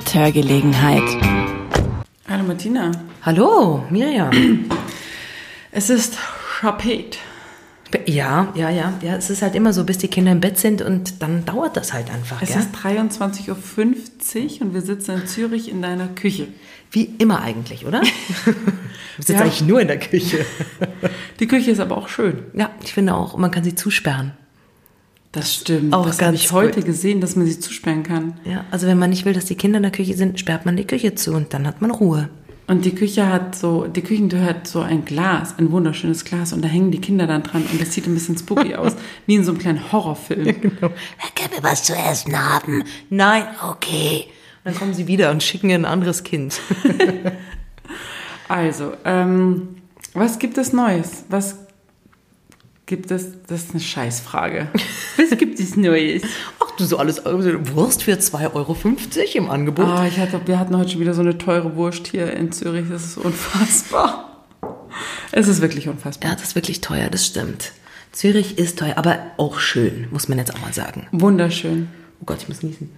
mit Hörgelegenheit. Hallo Martina. Hallo, Miriam. Es ist Schapet. Ja, ja, ja, ja. Es ist halt immer so, bis die Kinder im Bett sind und dann dauert das halt einfach. Es gell? ist 23.50 Uhr und wir sitzen in Zürich in deiner Küche. Wie immer eigentlich, oder? Wir sitzen Ja. eigentlich nur in der Küche. Die Küche ist aber auch schön. Ja, ich finde auch, man kann sie zusperren. Das stimmt. Auch das habe ich heute gut. gesehen, dass man sie zusperren kann. Ja, also wenn man nicht will, dass die Kinder in der Küche sind, sperrt man die Küche zu und dann hat man Ruhe. Und die Küche hat so, die Küchentür hat so ein Glas, ein wunderschönes Glas und da hängen die Kinder dann dran und das sieht ein bisschen spooky aus, wie in so einem kleinen Horrorfilm. Können wir was zu essen haben? Nein, okay. Und dann kommen sie wieder und schicken ihr ein anderes Kind. Also, ähm, was gibt es Neues? Was gibt es? Das ist eine Scheißfrage. Was gibt es Neues? Ach du, so alles also Wurst für 2,50 Euro im Angebot. Ah, ich hatte, wir hatten heute schon wieder so eine teure Wurst hier in Zürich. Das ist unfassbar. Es ist wirklich unfassbar. Ja, das ist wirklich teuer, das stimmt. Zürich ist teuer, aber auch schön, muss man jetzt auch mal sagen. Wunderschön. Oh Gott, ich muss niesen.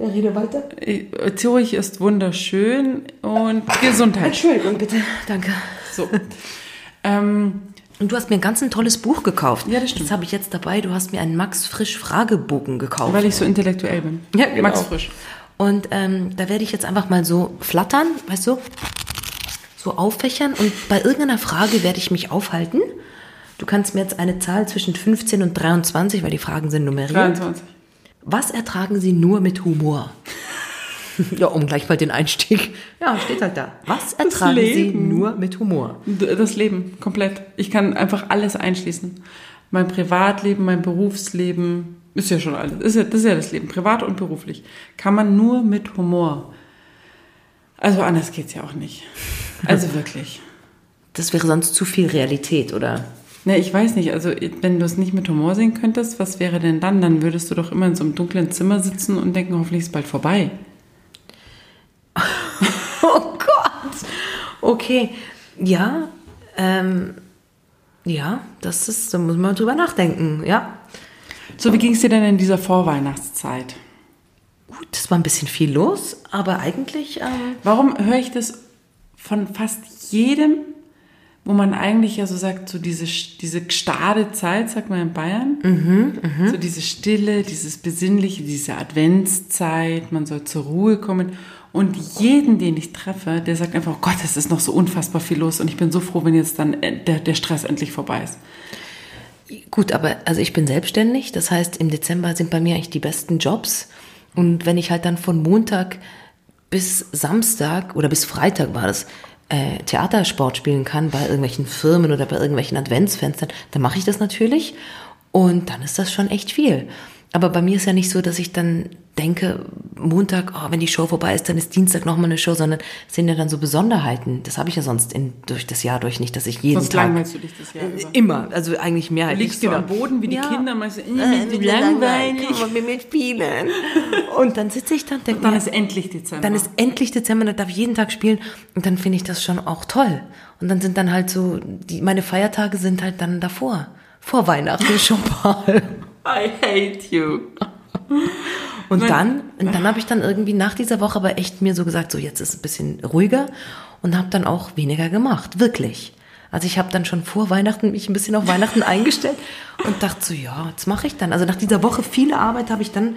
Ja, rede weiter. Äh, Zürich ist wunderschön und Gesundheit. Entschuldigung, bitte. Danke. So. ähm, Und du hast mir ein ganz ein tolles Buch gekauft. Ja, das stimmt. Das habe ich jetzt dabei. Du hast mir einen Max Frisch Fragebogen gekauft. weil ich so intellektuell bin. Ja, genau. Max Frisch. Und ähm, da werde ich jetzt einfach mal so flattern, weißt du, so auffächern und bei irgendeiner Frage werde ich mich aufhalten. Du kannst mir jetzt eine Zahl zwischen 15 und 23, weil die Fragen sind nummeriert. 23. Was ertragen Sie nur mit Humor? Ja, um gleich mal den Einstieg. Ja, steht halt da. Was ertragen Sie nur mit Humor? Das Leben, komplett. Ich kann einfach alles einschließen. Mein Privatleben, mein Berufsleben, ist ja schon alles. Ist ja, das ist ja das Leben, privat und beruflich. Kann man nur mit Humor. Also anders geht's ja auch nicht. Also wirklich. Das wäre sonst zu viel Realität, oder? Ne, ich weiß nicht, also wenn du es nicht mit Humor sehen könntest, was wäre denn dann? Dann würdest du doch immer in so einem dunklen Zimmer sitzen und denken, hoffentlich ist es bald vorbei. Oh Gott! Okay, ja, ähm, ja, das ist, da muss man drüber nachdenken, ja. So, wie ging es dir denn in dieser Vorweihnachtszeit? Gut, es war ein bisschen viel los, aber eigentlich, ähm, Warum höre ich das von fast jedem, wo man eigentlich ja so sagt, so diese, diese gestade Zeit, sagt man in Bayern, so diese Stille, dieses Besinnliche, diese Adventszeit, man soll zur Ruhe kommen. Und jeden, den ich treffe, der sagt einfach, oh Gott, es ist noch so unfassbar viel los und ich bin so froh, wenn jetzt dann äh, der, der Stress endlich vorbei ist. Gut, aber also ich bin selbstständig, das heißt, im Dezember sind bei mir eigentlich die besten Jobs. Und wenn ich halt dann von Montag bis Samstag oder bis Freitag war das, äh, Theatersport spielen kann bei irgendwelchen Firmen oder bei irgendwelchen Adventsfenstern, dann mache ich das natürlich. Und dann ist das schon echt viel. Aber bei mir ist ja nicht so, dass ich dann denke, Montag, oh, wenn die Show vorbei ist, dann ist Dienstag nochmal eine Show, sondern es sind ja dann so Besonderheiten. Das habe ich ja sonst in, durch das Jahr durch nicht, dass ich jeden Sonst Tag... langweilst du dich das Jahr über. Immer, also eigentlich Du mehrheitlich. liegst so am Boden wie die Ja. Kinder, meinst du, Äh, äh, wie langweilig. Kann man mit spielen. Und dann sitze ich da und denke Dann mir, ist endlich Dezember. dann ist endlich Dezember, dann darf ich jeden Tag spielen und dann finde ich das schon auch toll. Und dann sind dann halt so, die, meine Feiertage sind halt dann davor. Vor Weihnachten schon mal. I hate you. Und dann, und dann habe ich dann irgendwie nach dieser Woche aber echt mir so gesagt, so jetzt ist es ein bisschen ruhiger und habe dann auch weniger gemacht, wirklich. Also ich habe dann schon vor Weihnachten mich ein bisschen auf Weihnachten eingestellt und dachte so, ja, jetzt mache ich dann. Also nach dieser Woche viele Arbeit habe ich dann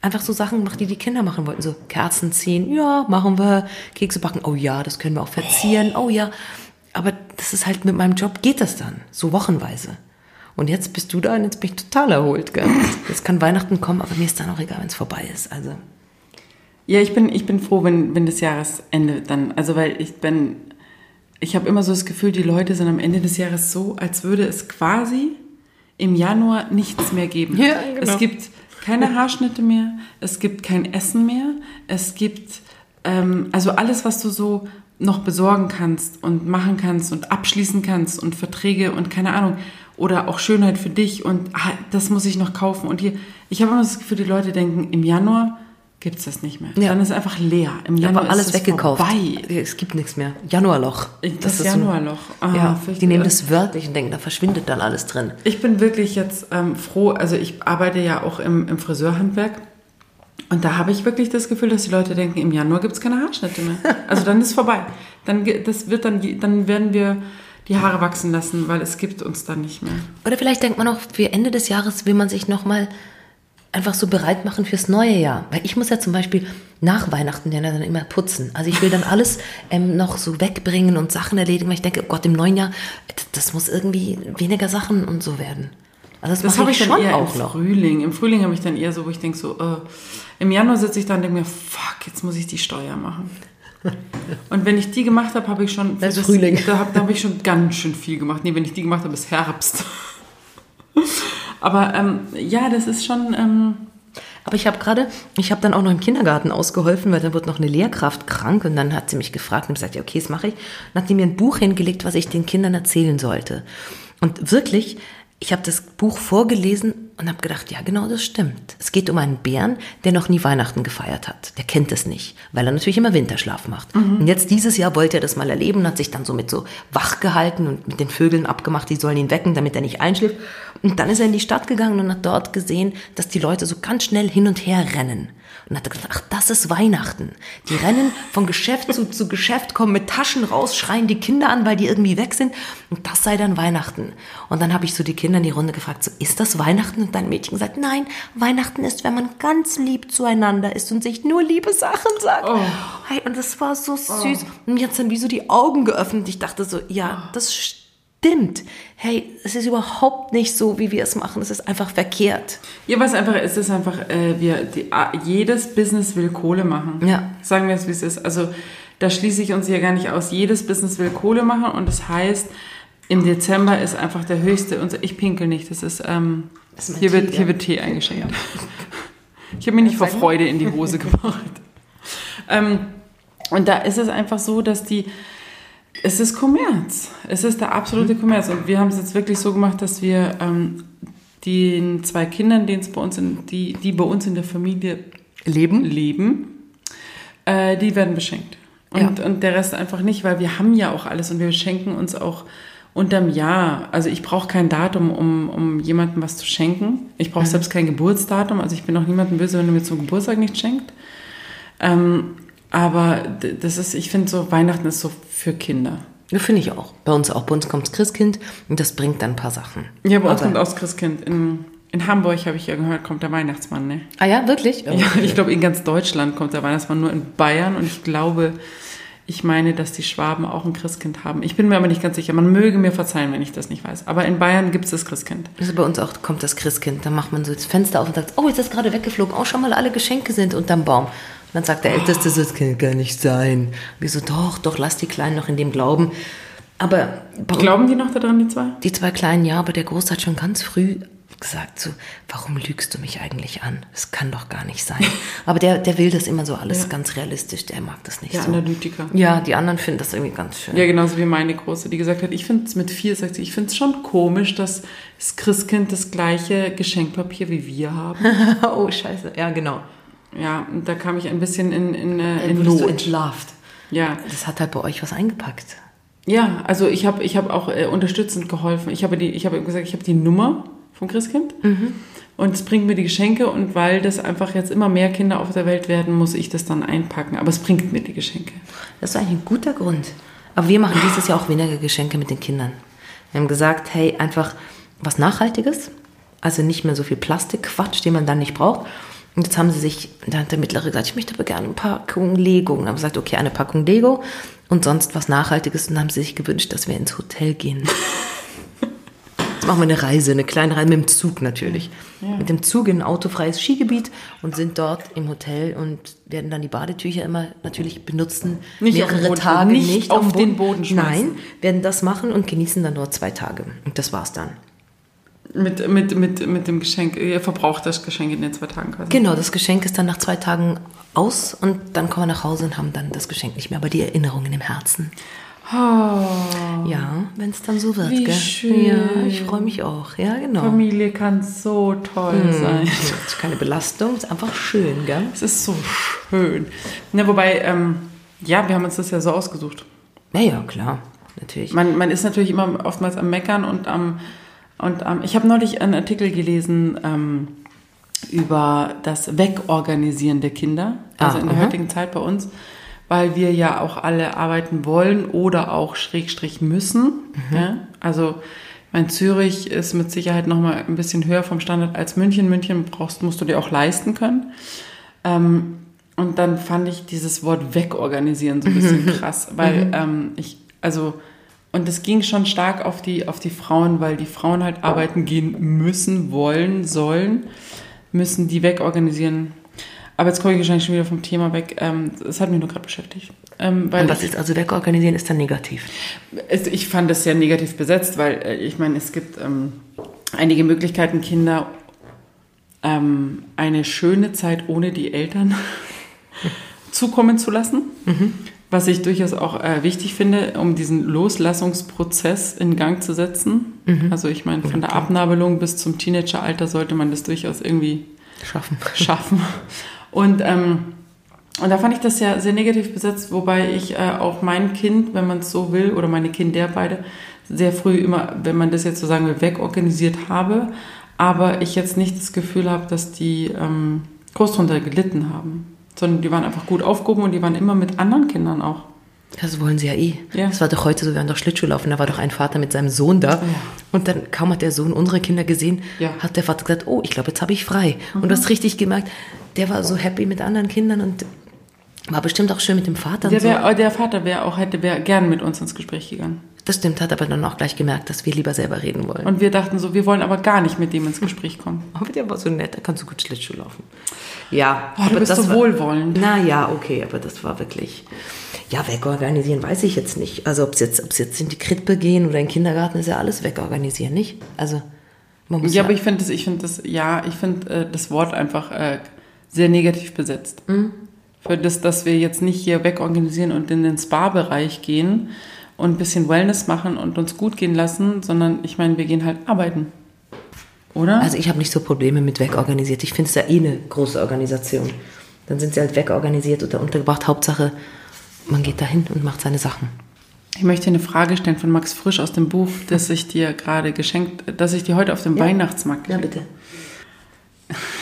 einfach so Sachen gemacht, die die Kinder machen wollten. So Kerzen ziehen, ja, machen wir. Kekse backen, oh ja, das können wir auch verzieren, oh ja. Aber das ist halt mit meinem Job geht das dann, so wochenweise. Und jetzt bist du da und jetzt bin ich total erholt. Gell? Jetzt kann Weihnachten kommen, aber mir ist dann auch egal, wenn es vorbei ist. Also Ja, ich bin, ich bin froh, wenn, wenn das Jahresende dann, also weil ich bin, ich habe immer so das Gefühl, die Leute sind am Ende des Jahres so, als würde es quasi im Januar nichts mehr geben. Ja, genau. Es gibt keine Haarschnitte mehr, es gibt kein Essen mehr, es gibt, ähm, also alles, was du so noch besorgen kannst und machen kannst und abschließen kannst und Verträge und keine Ahnung oder auch Schönheit für dich und ah, das muss ich noch kaufen und hier, ich habe immer das Gefühl, die Leute denken, im Januar gibt es das nicht mehr. Ja. Dann ist es einfach leer. Im Januar aber alles weggekauft. Vorbei. Es gibt nichts mehr. Januarloch. Das, ist so- Januarloch. Ah, ja, die nehmen das wörtlich und denken, da verschwindet dann alles drin. Ich bin wirklich jetzt ähm, froh, also ich arbeite ja auch im, im Friseurhandwerk Und da habe ich wirklich das Gefühl, dass die Leute denken, im Januar gibt es keine Haarschnitte mehr. Also dann ist vorbei. Dann, das wird dann, dann werden wir die Haare wachsen lassen, weil es gibt uns dann nicht mehr. Oder vielleicht denkt man auch, für Ende des Jahres will man sich nochmal einfach so bereit machen fürs neue Jahr. Weil ich muss ja zum Beispiel nach Weihnachten ja dann immer putzen. Also ich will dann alles ähm, noch so wegbringen und Sachen erledigen, weil ich denke, oh Gott, im neuen Jahr, das, muss irgendwie weniger Sachen und so werden. Also das, Das habe ich ich dann schon eher auch im noch. Frühling. Im Frühling habe ich dann eher so, wo ich denke so, äh, im Januar sitze ich da und denke mir, fuck, jetzt muss ich die Steuer machen. Und wenn ich die gemacht habe, habe ich schon... Das ist Frühling. Da habe hab ich schon ganz schön viel gemacht. Nee, wenn ich die gemacht habe, ist Herbst. Aber ähm, ja, das ist schon... Ähm, Aber ich habe gerade, ich habe dann auch noch im Kindergarten ausgeholfen, weil da wird noch eine Lehrkraft krank und dann hat sie mich gefragt und gesagt, ja, okay, das mache ich. Und hat die mir ein Buch hingelegt, was ich den Kindern erzählen sollte. Und wirklich, ich habe das Buch vorgelesen und habe gedacht, ja, genau das stimmt. Es geht um einen Bären, der noch nie Weihnachten gefeiert hat. Der kennt es nicht, weil er natürlich immer Winterschlaf macht. Und jetzt dieses Jahr wollte er das mal erleben und hat sich dann so mit so wach gehalten und mit den Vögeln abgemacht, die sollen ihn wecken, damit er nicht einschläft. Und dann ist er in die Stadt gegangen und hat dort gesehen, dass die Leute so ganz schnell hin und her rennen. Und hat gedacht, ach, das ist Weihnachten. Die rennen von Geschäft zu, zu Geschäft, kommen mit Taschen raus, schreien die Kinder an, weil die irgendwie weg sind. Und das sei dann Weihnachten. Und dann habe ich so die Kinder in die Runde gefragt, so, ist das Weihnachten? Und dann Mädchen gesagt, nein, Weihnachten ist, wenn man ganz lieb zueinander ist und sich nur liebe Sachen sagt. Hey, und das war so süß. Und mir hat's dann wie so die Augen geöffnet. Ich dachte so, ja, das stimmt. Hey, es ist überhaupt nicht so, wie wir es machen. Es ist einfach verkehrt. Ja, was einfach ist, ist einfach, äh, wir, die, jedes Business will Kohle machen. Ja. Sagen wir es, wie es ist. Also da schließe ich uns hier gar nicht aus. Jedes Business will Kohle machen und das heißt, im Dezember ist einfach der höchste, und ich pinkel nicht, das ist, ähm, Das ist hier, wird, Tee, hier ja. wird Tee eingeschenkt. Ich habe mir nicht vor Freude in die Hose gemacht. ähm, und da ist es einfach so, dass die, es ist Kommerz. Es ist der absolute Kommerz. Und wir haben es jetzt wirklich so gemacht, dass wir ähm, den zwei Kindern, bei uns in, die, die bei uns in der Familie Leben? leben, äh, die werden beschenkt. Und, Ja. und der Rest einfach nicht, weil wir haben ja auch alles und wir schenken uns auch unterm Jahr. Also ich brauche kein Datum, um, um jemandem was zu schenken. Ich brauche selbst kein Geburtsdatum. Also ich bin auch niemandem böse, wenn er mir zum Geburtstag nichts schenkt. Ähm, aber das ist, ich finde so, Weihnachten ist so für Kinder. Ja, finde ich auch. Bei uns auch. Bei uns kommt das Christkind und das bringt dann ein paar Sachen. Ja, bei uns kommt aus Christkind. In, in Hamburg, habe ich ja gehört, kommt der Weihnachtsmann, ne? Ah ja, wirklich? Ja, ich glaube, in ganz Deutschland kommt der Weihnachtsmann, nur in Bayern. Und ich glaube, ich meine, dass die Schwaben auch ein Christkind haben. Ich bin mir aber nicht ganz sicher. Man möge mir verzeihen, wenn ich das nicht weiß. Aber in Bayern gibt es das Christkind. Also bei uns auch kommt das Christkind. Dann macht man so das Fenster auf und sagt, oh, jetzt ist gerade weggeflogen. Oh, schon mal alle Geschenke sind unterm Baum. Und dann sagt der Älteste, so, das kann gar nicht sein. Wir so, doch, doch, lass die Kleinen noch in dem glauben. Aber Glauben die noch daran, die zwei? die zwei Kleinen, ja, aber der Groß hat schon ganz früh gesagt so, warum lügst du mich eigentlich an? Das kann doch gar nicht sein. Aber der, der will das immer so alles Ja. ganz realistisch. Der mag das nicht Der so. Analytiker. Ja, die anderen finden das irgendwie ganz schön. Ja, genauso wie meine Große, die gesagt hat, ich finde es mit vier, sagt sie, ich finde es schon komisch, dass das Christkind das gleiche Geschenkpapier wie wir haben. oh, scheiße. Ja, genau. Ja, und da kam ich ein bisschen in, in, äh, in Wurdest du Not. entlarvt. Ja, Das hat halt bei euch was eingepackt. Ja, also ich habe ich hab auch äh, unterstützend geholfen. Ich habe die, ich habe gesagt, ich habe die Nummer vom Christkind und es bringt mir die Geschenke und weil das einfach jetzt immer mehr Kinder auf der Welt werden, muss ich das dann einpacken. Aber es bringt mir die Geschenke. Das ist eigentlich ein guter Grund. Aber wir machen dieses Jahr auch weniger Geschenke mit den Kindern. Wir haben gesagt, hey, einfach was Nachhaltiges. Also nicht mehr so viel Plastikquatsch, den man dann nicht braucht. Und jetzt haben sie sich, da hat der Mittlere gesagt, ich möchte aber gerne eine Packung Lego. Und dann haben gesagt, okay, eine Packung Lego und sonst was Nachhaltiges. Und dann haben sie sich gewünscht, dass wir ins Hotel gehen. Jetzt machen wir eine Reise, eine kleine Reise mit dem Zug natürlich. Mit dem Zug in ein autofreies Skigebiet und sind dort im Hotel und werden dann die Badetücher immer natürlich benutzen. Nicht auf mehrere Boden- Tage nicht nicht auf am den Boden schmeißen. Nein, werden das machen und genießen dann nur zwei Tage. Und das war's dann. Mit, mit, mit, mit dem Geschenk, ihr verbraucht das Geschenk in den zwei Tagen quasi. Genau, das Geschenk ist dann nach zwei Tagen aus und dann kommen wir nach Hause und haben dann das Geschenk nicht mehr, aber die Erinnerungen im Herzen. Ja, wenn es dann so wird. Oh. Wie gell? schön. Ja, ich freue mich auch. Ja, genau. Familie kann so toll sein. Es ist keine Belastung, es ist einfach schön, gell? Es ist so schön. Na, wobei, ähm, ja, wir haben uns das ja so ausgesucht. Ja, ja, klar, natürlich. Man, man ist natürlich immer oftmals am Meckern und am. Und am ich habe neulich einen Artikel gelesen, ähm, über das Wegorganisieren der Kinder, also Ah, in der aha. heutigen Zeit bei uns, weil wir ja auch alle arbeiten wollen oder auch Schrägstrich müssen. Mhm. Ja? Also mein Zürich ist mit Sicherheit noch mal ein bisschen höher vom Standard als München. München brauchst, musst du dir auch leisten können. Ähm, und dann fand ich dieses Wort wegorganisieren so ein bisschen krass, weil ähm, ich, also, und es ging schon stark auf die, auf die Frauen, weil die Frauen halt arbeiten gehen müssen, wollen, sollen, müssen die wegorganisieren. Aber jetzt komme ich wahrscheinlich schon wieder vom Thema weg. Ähm, Das hat mich nur gerade beschäftigt. Ähm, weil Und was ist also wegorganisieren, ist dann negativ. ich fand das sehr negativ besetzt, weil äh, ich meine, es gibt ähm, einige Möglichkeiten, Kinder ähm, eine schöne Zeit ohne die Eltern zukommen zu lassen. Was ich durchaus auch äh, wichtig finde, um diesen Loslassungsprozess in Gang zu setzen. Also ich meine, von der Abnabelung bis zum Teenageralter sollte man das durchaus irgendwie Schaffen. schaffen. Und, ähm, und da fand ich das ja sehr negativ besetzt, wobei ich äh, auch mein Kind, wenn man es so will, oder meine Kinder beide, sehr früh immer, wenn man das jetzt so sagen will, wegorganisiert habe. Aber ich jetzt nicht das Gefühl habe, dass die ähm, groß drunter gelitten haben. Sondern die waren einfach gut aufgehoben und die waren immer mit anderen Kindern auch. Das wollen sie ja eh. Ja. Das war doch heute so, wir waren doch Schlittschuh laufen, da war doch ein Vater mit seinem Sohn da. Und dann kaum hat der Sohn unsere Kinder gesehen, Ja. hat der Vater gesagt, oh, ich glaube, jetzt habe ich frei. Und du hast richtig gemerkt, der war so happy mit anderen Kindern und war bestimmt auch schön mit dem Vater. Der, und so. wär, der Vater wäre auch, hätte wär gern mit uns ins Gespräch gegangen. Das stimmt, hat aber dann auch gleich gemerkt, dass wir lieber selber reden wollen. Und wir dachten so, wir wollen aber gar nicht mit dem ins Gespräch kommen. aber der war so nett, da kannst du gut Schlittschuh laufen. Ja, Oh, du bist so war- wohlwollend. Na ja, okay, aber das war wirklich. Ja, wegorganisieren weiß ich jetzt nicht. Also ob es jetzt, ob's jetzt in die Krippe gehen oder in den Kindergarten, ist ja alles wegorganisieren, nicht? Also man muss Ja, aber ich finde das, ich finde das, ja, ich finde äh, das Wort einfach äh, sehr negativ besetzt. Für das, dass wir jetzt nicht hier wegorganisieren und in den Spa-Bereich gehen und ein bisschen Wellness machen und uns gut gehen lassen, sondern ich meine, wir gehen halt arbeiten. Oder? Also ich habe nicht so Probleme mit wegorganisiert. Ich finde es ja eh eine große Organisation. Dann sind sie halt wegorganisiert oder untergebracht. Hauptsache, man geht dahin und macht seine Sachen. ich möchte eine Frage stellen von Max Frisch aus dem Buch, das ich dir gerade geschenkt, das ich dir heute auf dem Weihnachtsmarkt Ja, bitte.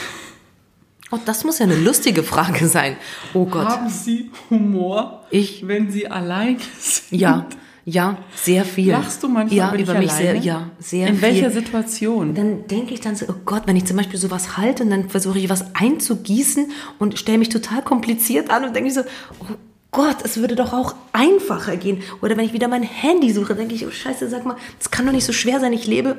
Oh, das muss ja eine lustige Frage sein. Oh Gott. Haben Sie Humor, Ich? wenn Sie allein sind? Ja, ja, sehr viel. Lachst du manchmal ja, über, mich alleine? sehr, ja, sehr In viel. welcher Situation? Dann denke ich dann so, oh Gott, wenn ich zum Beispiel sowas halte und dann versuche ich was einzugießen und stelle mich total kompliziert an und denke ich so, oh Gott, es würde doch auch einfacher gehen. Oder wenn ich wieder mein Handy suche, denke ich, oh Scheiße, sag mal, das kann doch nicht so schwer sein. Ich lebe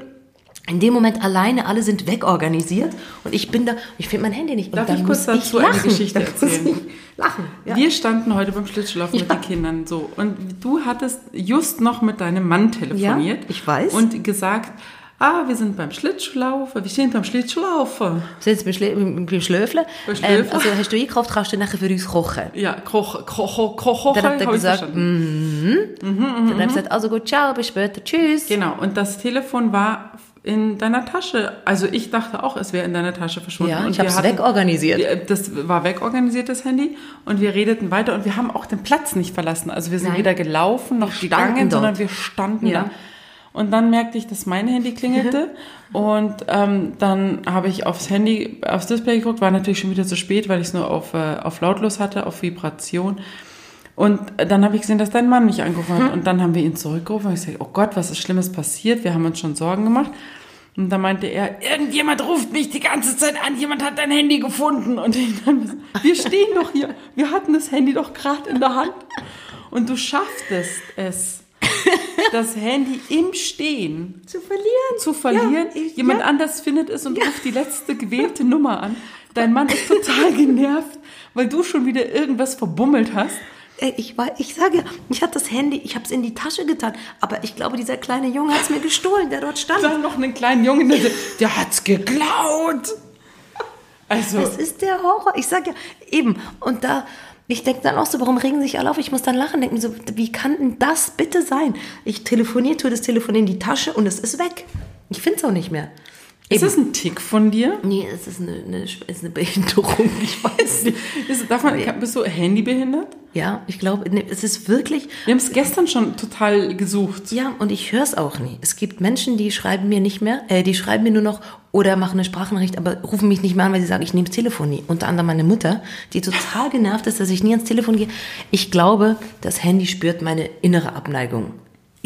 in dem Moment alleine, alle sind wegorganisiert und ich bin da, ich finde mein Handy nicht. Und Darf ich kurz dazu ich eine. Geschichte erzählen? Lachen. Ja. Wir standen heute beim Schlittschuhlaufen mit den Kindern so und du hattest just noch mit deinem Mann telefoniert. Ja, ich weiß. Und gesagt, ah, wir sind beim Schlittschuhlaufen, wir stehen beim Schlittschuhlaufen. Jetzt beim, Schlä beim Schlöfle. Ähm, also hast du eingekauft, kannst du nachher für uns kochen. Ja, Koch, Koch, Koch, Koch, Dann hat er hab ich gesagt, verstanden. Dann habe ich gesagt, also gut, ciao, bis später, tschüss. Genau, und das Telefon war in deiner Tasche. Also ich dachte auch, es wäre in deiner Tasche verschwunden. Ja, und ich habe es wegorganisiert. Das war wegorganisiert, das Handy. Und wir redeten weiter und wir haben auch den Platz nicht verlassen. Also wir sind Nein. weder gelaufen noch gegangen, sondern wir standen Ja. da. Und dann merkte ich, dass mein Handy klingelte. und ähm, dann habe ich aufs Handy, aufs Display geguckt, war natürlich schon wieder zu spät, weil ich es nur auf, äh, auf lautlos hatte, auf Vibration. Und dann habe ich gesehen, dass dein Mann mich angerufen hat. Und dann haben wir ihn zurückgerufen und ich sagte, oh Gott, was ist Schlimmes passiert? Wir haben uns schon Sorgen gemacht. Und dann meinte er, irgendjemand ruft mich die ganze Zeit an, jemand hat dein Handy gefunden. Und ich dann, wir stehen doch hier, wir hatten das Handy doch gerade in der Hand. Und du schaffst es, das Handy im Stehen Zu verlieren. zu verlieren. Ja, ich- Jemand ja. anders findet es und ruft die letzte gewählte Nummer an. Dein Mann ist total genervt, weil du schon wieder irgendwas verbummelt hast. Ey, ich, war, ich sage ich hatte das Handy, ich habe es in die Tasche getan, aber ich glaube, dieser kleine Junge hat es mir gestohlen, der dort stand. Dann noch einen kleinen Jungen, der, der hat's geklaut. Also, Das ist der Horror. Ich sage ja, eben. Und da, ich denke dann auch so, warum regen sich alle auf? Ich muss dann lachen, denken so, wie kann denn das bitte sein? Ich telefoniere, tue das Telefon in die Tasche und es ist weg. Ich finde es auch nicht mehr. Ist das ein Tick von dir? Nee, es ist eine, eine, ist eine Behinderung, ich weiß nicht. Ist, darf man, bist du handybehindert? Ja, ich glaube, nee, es ist wirklich, Wir haben es gestern schon total gesucht. ja, und ich höre es auch nie. Es gibt Menschen, die schreiben mir nicht mehr, äh, die schreiben mir nur noch oder machen eine Sprachnachricht, aber rufen mich nicht mehr an, weil sie sagen, ich nehme das Telefon nie. Unter anderem meine Mutter, die total genervt ist, dass ich nie ans Telefon gehe. Ich glaube, das Handy spürt meine innere Abneigung.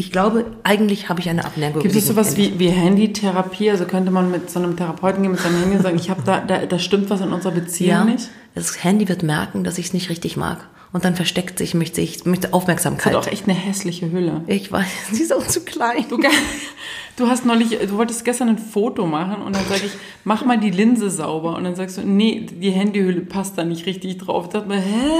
Ich glaube, eigentlich habe ich eine Abneigung. Gibt es sowas wie, wie Handytherapie? Also könnte man mit so einem Therapeuten gehen, mit seinem Handy und sagen, ich habe da, da, da stimmt was in unserer Beziehung Ja, nicht? das Handy wird merken, dass ich es nicht richtig mag. Und dann versteckt sich, möchte ich Das Aufmerksamkeit. hat auch echt eine hässliche Hülle. Ich weiß, sie ist auch zu klein. Du, du hast neulich, du wolltest gestern ein Foto machen und dann sage ich, mach mal die Linse sauber. Und dann sagst du, nee, die Handyhülle passt da nicht richtig drauf. Ich dachte mir, hä?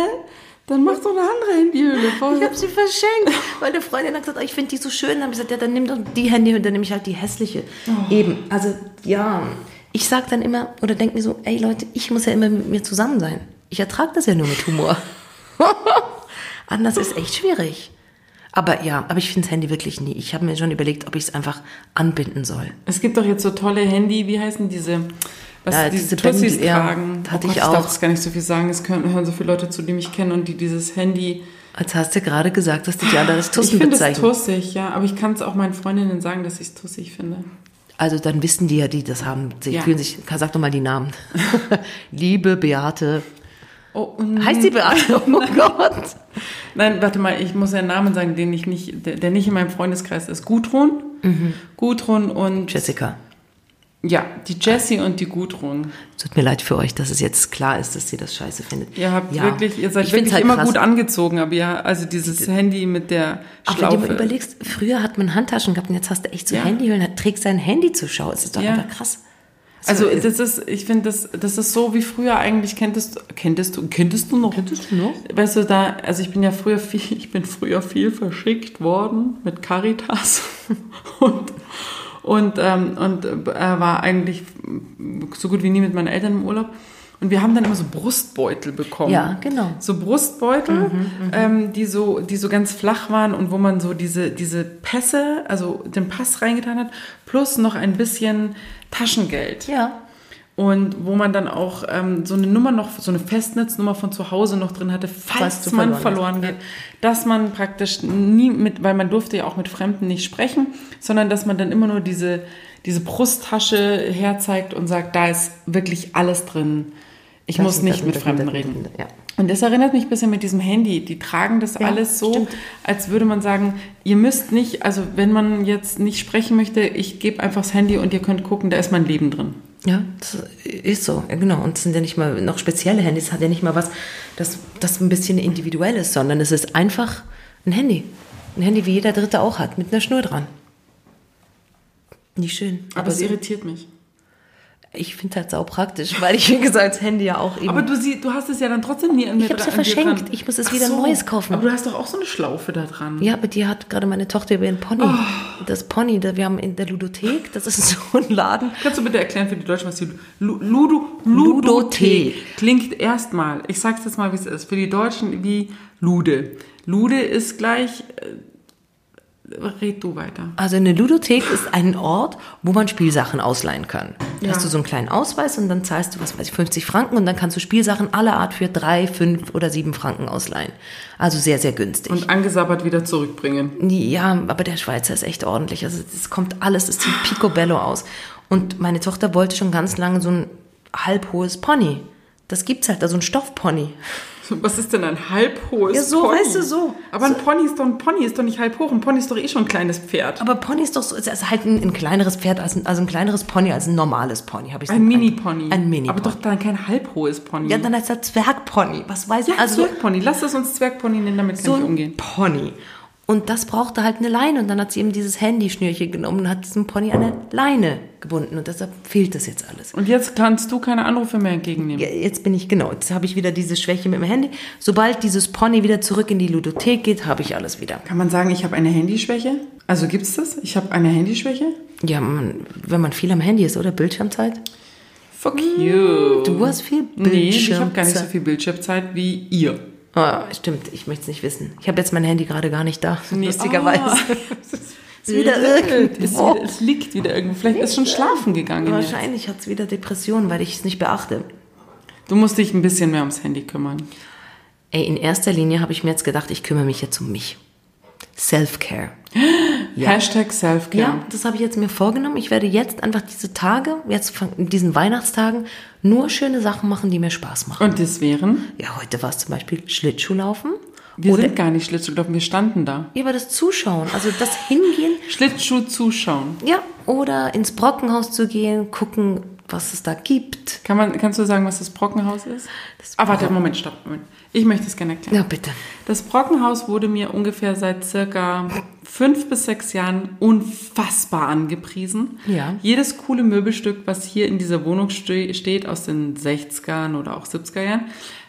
Dann mach doch eine andere Handyhülle. Voll- Ich habe sie verschenkt, weil eine Freundin hat gesagt, oh, ich finde die so schön. Dann habe ich gesagt, ja, dann nimm doch die Handy und dann nehme ich halt die hässliche. Eben, also ja, ich sag dann immer oder denke mir so, ey Leute, ich muss ja immer mit mir zusammen sein. Ich ertrage das ja nur mit Humor. Anders ist echt schwierig. Aber ja, aber ich finde das Handy wirklich nie. Ich habe mir schon überlegt, ob ich es einfach anbinden soll. Es gibt doch jetzt so tolle Handy, wie heißen diese, was Ja, diese, diese Tussis Bändel, ja, tragen. hatte oh Gott, ich auch. darf das gar nicht so viel sagen. Es können, hören so viele Leute zu, die mich kennen und die dieses Handy. Als hast du gerade gesagt, dass die die alle als Tussen ich finde es bezeichnen. tussig, ja. Aber ich kann es auch meinen Freundinnen sagen, dass ich es tussig finde. Also dann wissen die ja, die das haben. Sie Ja. fühlen sich, sag doch mal die Namen. Liebe Beate. Oh, und Heißt die Beate? Oh Gott. Nein, warte mal, ich muss ja einen Namen sagen, den ich nicht, der, der nicht in meinem Freundeskreis ist. Gudrun. Mhm. Gudrun und Jessica. Ja, die Jessie und die Gudrun. Tut mir leid für euch, dass es jetzt klar ist, dass ihr das scheiße findet. Ihr habt Ja. wirklich, ihr seid Ich wirklich halt immer krass. gut angezogen, aber ja, also dieses Handy mit der Auch wenn du Schlaufe. mal überlegst, früher hat man Handtaschen gehabt und jetzt hast du echt so Ja. Handyhüllen, trägst dein Handy zur Schau. Es ist doch Ja. einfach krass. Also So, das ist, ich finde, das, das ist so wie früher eigentlich, kenntest, kenntest du, kenntest du noch? Kenntest du noch? Weißt du, da, also ich bin ja früher viel, ich bin früher viel verschickt worden mit Caritas und, und, ähm, und äh, war eigentlich so gut wie nie mit meinen Eltern im Urlaub. Und wir haben dann immer so Brustbeutel bekommen. Ja, genau. So Brustbeutel, ähm, die so, die so ganz flach waren und wo man so diese, diese Pässe, also den Pass reingetan hat, plus noch ein bisschen Taschengeld. Ja. Und wo man dann auch ähm, so eine Nummer noch, so eine Festnetznummer von zu Hause noch drin hatte, falls Falls man verloren verloren geht, dass man praktisch nie mit, weil man durfte ja auch mit Fremden nicht sprechen, sondern dass man dann immer nur diese, diese Brusttasche herzeigt und sagt, da ist wirklich alles drin. Ich Das muss nicht mit Fremden reden. und das, ja. Und das erinnert mich ein bisschen mit diesem Handy. Die tragen das Ja, alles so, stimmt. als würde man sagen, ihr müsst nicht, also wenn man jetzt nicht sprechen möchte, ich gebe einfach das Handy und ihr könnt gucken, da ist mein Leben drin. Ja, das ist so, ja, genau. Und es sind ja nicht mal noch spezielle Handys, hat ja nicht mal was, das, das ein bisschen individuell ist, sondern es ist einfach ein Handy. Ein Handy, wie jeder Dritte auch hat, mit einer Schnur dran. Nicht schön. Aber es so- irritiert mich. Ich finde halt sau praktisch, weil ich, wie gesagt, das Handy ja auch eben. Aber du, sie, du hast es ja dann trotzdem nie an mir Ich hab's dran- ja verschenkt. Ich muss es Ach wieder Neues kaufen. Aber du hast doch auch so eine Schlaufe da dran. ja, aber die hat gerade meine Tochter über ihren Pony. Oh. Das Pony, da- wir haben in der Ludothek, das ist so ein Laden. Kannst du bitte erklären für die Deutschen, was die Lu- Ludo, Ludothek. Ludothek klingt erstmal, ich sag's jetzt mal, wie es ist, für die Deutschen wie Lude. Lude ist gleich, äh, red du weiter. Also eine Ludothek ist ein Ort, wo man Spielsachen ausleihen kann. Da Ja. hast du so einen kleinen Ausweis und dann zahlst du, was weiß ich, 50 Franken und dann kannst du Spielsachen aller Art für drei, fünf oder sieben Franken ausleihen. Also sehr, sehr günstig. Und angesabbert wieder zurückbringen. Ja, aber der Schweizer ist echt ordentlich. Also es kommt alles, es sieht picobello aus. Und meine Tochter wollte schon ganz lange so ein halbhohes Pony. Das gibt's halt, also ein Stoffpony. Was ist denn ein halbhohes Ja, so, Pony? weißt du, so. Aber ein Pony ist doch ein Pony, ist doch nicht halb hoch. Ein Pony ist doch eh schon ein kleines Pferd. Aber Pony ist doch so, es ist halt ein, ein kleineres Pferd, als ein, also ein kleineres Pony als ein normales Pony, habe ich so Ein. Mini-Pony. Ein Mini-Pony. Aber doch dann kein halbhohes Pony. Ja, dann heißt er Zwergpony. Was weiß ich? Ja, also Zwergpony. Lass es uns Zwergpony nennen, damit kann so ich ein umgehen. Pony. Und das brauchte halt eine Leine. Und dann hat sie eben dieses Handyschnürchen genommen und hat diesem Pony eine Leine gebunden. Und deshalb fehlt das jetzt alles. Und jetzt kannst du keine Anrufe mehr entgegennehmen. Ja, Jetzt bin ich, genau, jetzt habe ich wieder diese Schwäche mit dem Handy. Sobald dieses Pony wieder zurück in die Ludothek geht, habe ich alles wieder. Kann man sagen, ich habe eine Handyschwäche? Also gibt's das? Ich habe eine Handyschwäche? Ja, man, wenn man viel am Handy ist, oder? Bildschirmzeit? Fuck you. Du hast viel Nee, ich habe gar nicht so Bildschirmzeit. viel Bildschirmzeit wie ihr. Ah, stimmt, ich möchte es nicht wissen. Ich habe jetzt mein Handy gerade gar nicht da, lustigerweise. oh. Ist wieder irgendwo. Es liegt wieder irgendwo. Vielleicht ist schon schlafen gegangen. Wahrscheinlich hat es wieder Depressionen, weil ich es nicht beachte. Du musst dich ein bisschen mehr ums Handy kümmern. Ey, in erster Linie habe ich mir jetzt gedacht, ich kümmere mich jetzt um mich. Self-Care. Hashtag Selfcare. Ja, das habe ich jetzt mir vorgenommen. Ich werde jetzt einfach diese Tage, jetzt von in diesen Weihnachtstagen, nur schöne Sachen machen, die mir Spaß machen. Und das wären? Ja, heute war es zum Beispiel Schlittschuhlaufen. Wir Oder sind gar nicht Schlittschuh gelaufen, wir standen da. ja, aber das Zuschauen, also das Hingehen, Schlittschuh zuschauen. ja, oder ins Brockenhaus zu gehen, gucken, was es da gibt. Kann man, kannst du sagen, was das Brockenhaus ist? Das ah, warte, Moment, stopp, Moment. Ich möchte es gerne erklären. Ja, bitte. Das Brockenhaus wurde mir ungefähr seit circa fünf bis sechs Jahren unfassbar angepriesen. Ja. Jedes coole Möbelstück, was hier in dieser Wohnung ste steht, aus den 60ern oder auch 70er Jahren,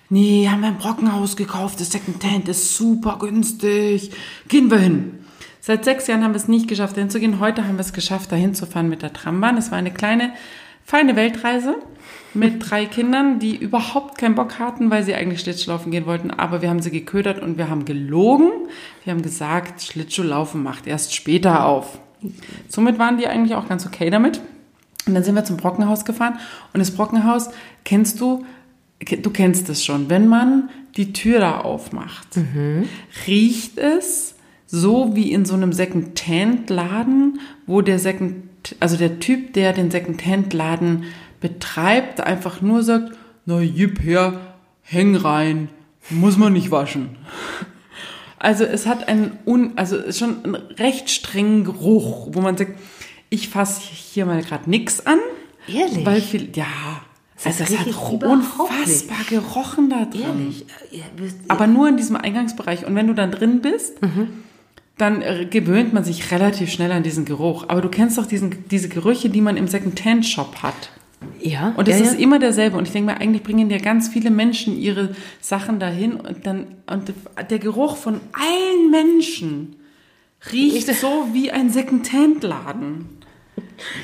nee, haben wir ein Brockenhaus gekauft, das Secondhand ist super günstig. Gehen wir hin. Seit sechs Jahren haben wir es nicht geschafft, dahin zu gehen. Heute haben wir es geschafft, dahin zu fahren mit der Trambahn. Es war eine kleine, feine Weltreise mit drei Kindern, die überhaupt keinen Bock hatten, weil sie eigentlich Schlittschuhlaufen gehen wollten. Aber wir haben sie geködert und wir haben gelogen. Wir haben gesagt, Schlittschuhlaufen macht erst später auf. Somit waren die eigentlich auch ganz okay damit. Und dann sind wir zum Brockenhaus gefahren. Und das Brockenhaus kennst du, du kennst es schon. Wenn man die Tür da aufmacht, riecht es so wie in so einem Second-Hand-Laden, wo der Second, also der Typ, der den Second-Hand-Laden betreibt, einfach nur sagt, na gib her, häng rein, muss man nicht waschen. Also es hat einen un, also es ist schon einen recht strengen Geruch, wo man sagt, ich fasse hier mal gerade nix an. Ehrlich? Weil viel, ja. Das Also ich hat unfassbar gerochen da drin. Ehrlich. Wisst- Aber nur in diesem Eingangsbereich. Und wenn du dann drin bist, dann äh, gewöhnt man sich relativ schnell an diesen Geruch. Aber du kennst doch diesen, diese Gerüche, die man im Second-Hand-Shop hat. Ja, Und es ja, ist ja. immer derselbe. Und ich denke mir, eigentlich bringen ja ganz viele Menschen ihre Sachen dahin und dann, und der Geruch von allen Menschen riecht so wie ein Second-Hand-Laden.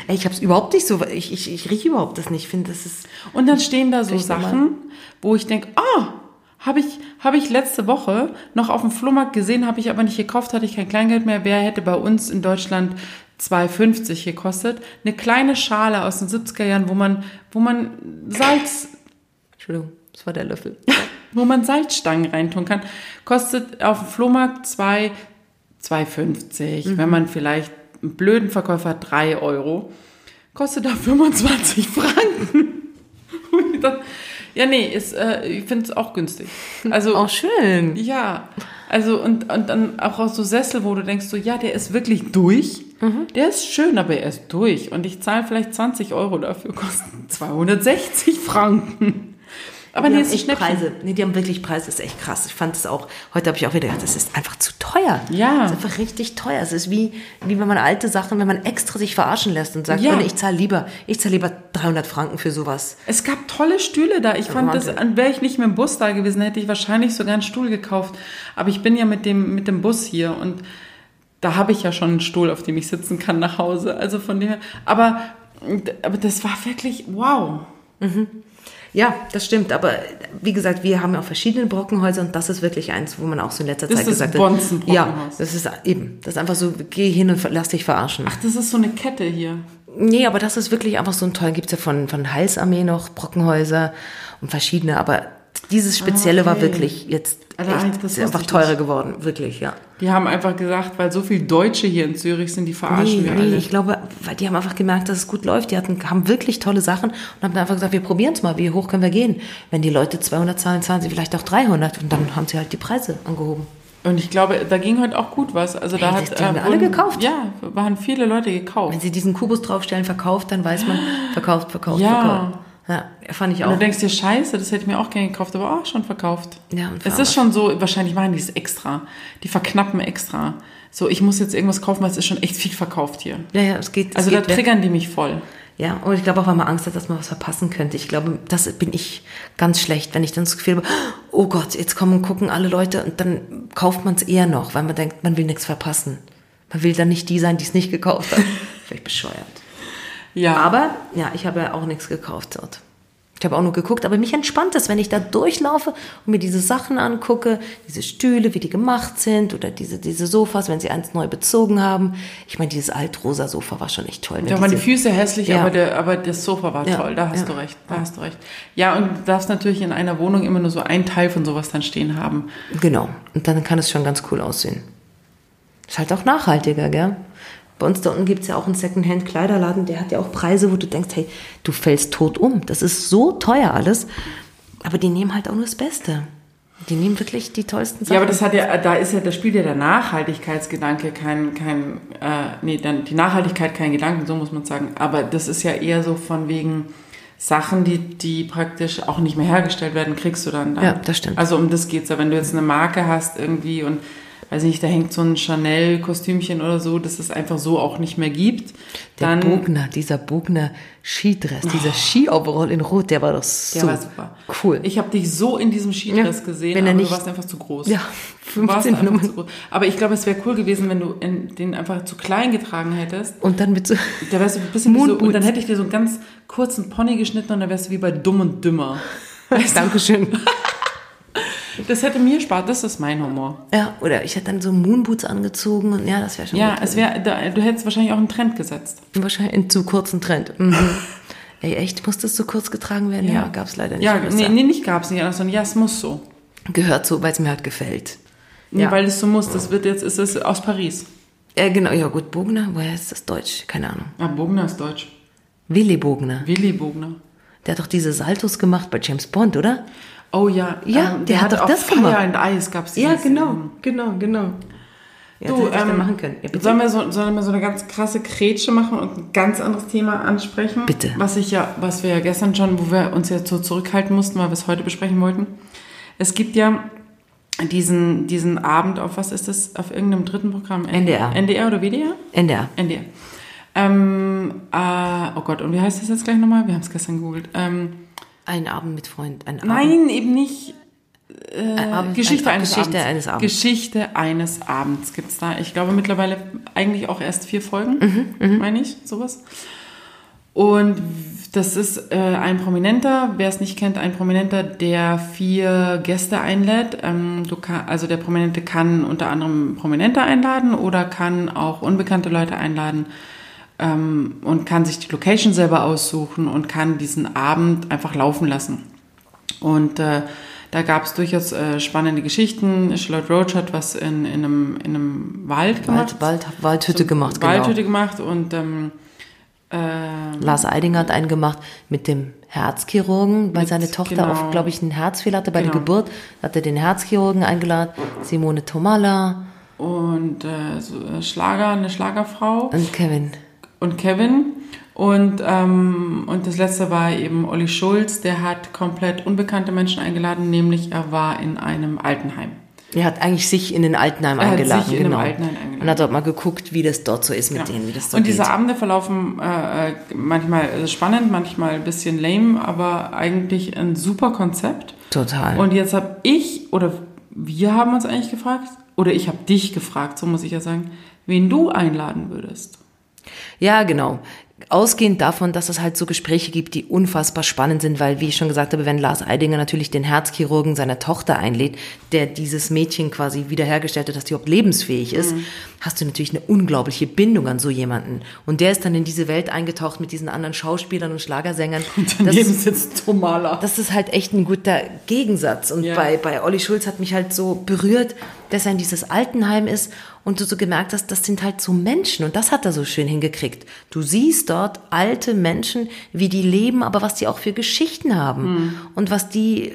Ey, ich habe es überhaupt nicht so, ich, ich, ich rieche überhaupt das nicht. Ich finde, das ist, Und dann stehen da so. Sachen, wo ich denke, ah, habe ich, hab ich letzte Woche noch auf dem Flohmarkt gesehen, habe ich aber nicht gekauft, hatte ich kein Kleingeld mehr. Wer hätte bei uns in Deutschland 2,50 gekostet? Eine kleine Schale aus den 70er Jahren, wo man, wo man Salz, Entschuldigung, das war der Löffel. wo man Salzstangen reintun kann, kostet auf dem Flohmarkt 2, 2,50. Wenn man vielleicht einen blöden Verkäufer hat, 3 Euro. Kostet da 25 Franken. Ja, nee, ist, äh, ich finde es auch günstig. Also, Oh, schön. ja, also und, und dann auch aus so Sessel, wo du denkst, so, ja, der ist wirklich durch. Der ist schön, aber er ist durch. Und ich zahle vielleicht 20 Euro dafür, kosten 260 Franken. Aber die nee, haben ist echt Schnäppchen. Preise. Nee, die haben wirklich Preise, das ist echt krass. Ich fand es auch, heute habe ich auch wieder gedacht, das ist einfach zu teuer. Ja. Das ist einfach richtig teuer. Es ist wie, wie wenn man alte Sachen, wenn man extra sich verarschen lässt und sagt, Ja. Ich zahle lieber, ich zahle lieber 300 Franken für sowas. Es gab tolle Stühle da. Ich fand das, wäre ich nicht mit dem Bus da gewesen, hätte ich wahrscheinlich sogar einen Stuhl gekauft. Aber ich bin ja mit dem, mit dem Bus hier und da habe ich ja schon einen Stuhl, auf dem ich sitzen kann nach Hause. Also von dem her. Aber, aber das war wirklich wow. Ja, das stimmt. Aber wie gesagt, wir haben ja auch verschiedene Brockenhäuser und das ist wirklich eins, wo man auch so in letzter Das Zeit ist das gesagt hat. Bonzen-Brockenhaus. Ja, das ist eben. Das ist einfach so, geh hin und lass dich verarschen. Ach, das ist so eine Kette hier. Nee, aber das ist wirklich einfach so ein toll. Gibt's ja von, von Heilsarmee noch, Brockenhäuser und verschiedene. Aber dieses Spezielle war okay. wirklich jetzt Also, echt, einfach teurer nicht. geworden. Wirklich, ja. Die haben einfach gesagt, weil so viele Deutsche hier in Zürich sind, die verarschen Nee, wir nee, alle. ich glaube, weil die haben einfach gemerkt, dass es gut läuft. Die hatten, haben wirklich tolle Sachen und haben dann einfach gesagt, wir probieren es mal. Wie hoch können wir gehen? Wenn die Leute 200 zahlen, zahlen sie vielleicht auch 300. Und dann haben sie halt die Preise angehoben. Und ich glaube, da ging heute auch gut was. Also da Ey, hat, haben wir alle wurden- gekauft. Ja, waren viele Leute gekauft. Wenn sie diesen Kubus draufstellen, verkauft, dann weiß man, verkauft, verkauft, Ja. verkauft. Ja, fand ich Und du auch. denkst dir, scheiße, das hätte ich mir auch gerne gekauft, aber auch schon verkauft. Ja, und es ist schon so, wahrscheinlich machen die es extra. Die verknappen extra. So, ich muss jetzt irgendwas kaufen, weil es ist schon echt viel verkauft hier. Ja, ja, es geht. es Also geht da weg. triggern die mich voll. Ja, und ich glaube auch, weil man Angst hat, dass man was verpassen könnte. Ich glaube, das bin ich ganz schlecht, wenn ich dann das Gefühl habe, oh Gott, jetzt kommen und gucken alle Leute und dann kauft man es eher noch, weil man denkt, man will nichts verpassen. Man will dann nicht die sein, die es nicht gekauft hat. Vielleicht bescheuert. Ja. Aber ja, ich habe ja auch nichts gekauft dort. Ich habe auch nur geguckt, aber mich entspannt es, wenn ich da durchlaufe und mir diese Sachen angucke, diese Stühle, wie die gemacht sind oder diese, diese Sofas, wenn sie eins neu bezogen haben. Ich meine, dieses altrosa Sofa war schon echt toll. Da waren die Füße hässlich, ja. aber, der, aber das Sofa war ja. toll. Da hast ja. du recht. Da hast du recht. Ja, und du darfst natürlich in einer Wohnung immer nur so einen Teil von sowas dann stehen haben. Genau. Und dann kann es schon ganz cool aussehen. Ist halt auch nachhaltiger, gell? Bei uns da unten gibt es ja auch einen Secondhand-Kleiderladen, der hat ja auch Preise, wo du denkst, hey, du fällst tot um. Das ist so teuer alles. Aber die nehmen halt auch nur das Beste. Die nehmen wirklich die tollsten Sachen. Ja, aber das hat ja, da ist ja, da spielt ja der Nachhaltigkeitsgedanke kein, kein, äh, nee, dann die Nachhaltigkeit kein Gedanken, so muss man sagen. Aber das ist ja eher so von wegen Sachen, die, die praktisch auch nicht mehr hergestellt werden, kriegst du dann. dann. Ja, das stimmt. Also um das geht's ja. Wenn du jetzt eine Marke hast irgendwie und weiß nicht, da hängt so ein Chanel-Kostümchen oder so, das es einfach so auch nicht mehr gibt. Der dann, Bogner, dieser Bogner Skidress, oh. dieser Ski-Overall in Rot, der war doch so der war super. cool. Ich habe dich so in diesem Skidress ja, gesehen, wenn er aber nicht, du warst einfach zu groß. Ja, 15 Nummern. Zu groß. Aber ich glaube, es wäre cool gewesen, wenn du den einfach zu klein getragen hättest. Und dann mit so da wärst du ein bisschen so, und dann hätte ich dir so einen ganz kurzen Pony geschnitten und dann wärst du wie bei Dumm und Dümmer. Weißt Dankeschön. Das hätte mir Spaß, das ist mein Humor. Ja, oder ich hätte dann so Moonboots angezogen und ja, das wäre schon Ja, es wäre, du hättest wahrscheinlich auch einen Trend gesetzt. Wahrscheinlich einen zu kurzen Trend. Mhm. Ey, echt, muss das so kurz getragen werden? Ja, ja gab es leider nicht. Ja, nee, nee, nicht gab es nicht, sondern ja, es muss so. Gehört so, weil es mir halt gefällt. Nee, ja. weil es so muss. Das wird jetzt, ist es aus Paris. Ja, genau, ja gut, Bogner, woher ist das Deutsch? Keine Ahnung. Ah, Bogner ist Deutsch. Willy Bogner. Willy Bogner. Der hat doch diese Saltos gemacht bei James Bond, oder? Oh ja, ja, ähm, der, der hat doch das gemacht. Fire and Ice gab es. Ja, genau, genau, genau. Ja, du, ähm, machen können. Ja, sollen, wir so, sollen wir so eine ganz krasse Krätsche machen und ein ganz anderes Thema ansprechen? Bitte. Was ich ja, was wir ja gestern schon, wo wir uns jetzt so zurückhalten mussten, weil wir es heute besprechen wollten. Es gibt ja diesen, diesen Abend auf, was ist das, auf irgendeinem dritten Programm? NDR. NDR oder WDR? NDR. NDR. Ähm, äh, oh Gott, und wie heißt das jetzt gleich nochmal? Wir haben es gestern gegoogelt. Ähm, ein Abend mit Freund. Ein Abend. Nein, eben nicht. Äh, Abend, Geschichte, eines, Geschichte Abends. eines Abends. Geschichte eines Abends gibt es da. Ich glaube mittlerweile eigentlich auch erst vier Folgen, mhm, mhm, meine ich, sowas. Und das ist äh, ein Prominenter, wer es nicht kennt, ein Prominenter, der vier Gäste einlädt. Ähm, kann, also der Prominente kann unter anderem Prominente einladen oder kann auch unbekannte Leute einladen ähm, und kann sich die Location selber aussuchen und kann diesen Abend einfach laufen lassen. Und äh, da gab es durchaus äh, spannende Geschichten. Charlotte Roach hat was in, in, einem, in einem Wald gemacht. Wald, Wald, Waldhütte so, gemacht, genau. Waldhütte gemacht und ähm, äh, Lars Eidinger hat einen gemacht mit dem Herzchirurgen, weil mit, seine Tochter genau. auch, glaube ich, einen Herzfehler hatte bei genau. der Geburt. Hat er den Herzchirurgen eingeladen, Simone Tomala. Und äh, so, äh, Schlager, eine Schlagerfrau. Und Kevin und Kevin. Und, ähm, und das letzte war eben Olli Schulz, der hat komplett unbekannte Menschen eingeladen, nämlich er war in einem Altenheim. Er hat eigentlich sich in den Altenheim er eingeladen. Hat sich in genau. Altenheim eingeladen. Und hat dort mal geguckt, wie das dort so ist mit ja. denen, wie das dort Und diese geht. Abende verlaufen äh, manchmal spannend, manchmal ein bisschen lame, aber eigentlich ein super Konzept. Total. Und jetzt habe ich, oder wir haben uns eigentlich gefragt, oder ich habe dich gefragt, so muss ich ja sagen, wen du einladen würdest. Ja, genau ausgehend davon, dass es halt so Gespräche gibt, die unfassbar spannend sind, weil, wie ich schon gesagt habe, wenn Lars Eidinger natürlich den Herzchirurgen seiner Tochter einlädt, der dieses Mädchen quasi wiederhergestellt hat, dass die überhaupt lebensfähig ist, mhm. hast du natürlich eine unglaubliche Bindung an so jemanden. Und der ist dann in diese Welt eingetaucht mit diesen anderen Schauspielern und Schlagersängern. Und daneben das, sitzt Tomala. Das ist halt echt ein guter Gegensatz. Und ja. bei, bei Olli Schulz hat mich halt so berührt, dass er in dieses Altenheim ist und du so gemerkt hast, das sind halt so Menschen und das hat er so schön hingekriegt. Du siehst dort alte Menschen, wie die leben, aber was die auch für Geschichten haben mhm. und was die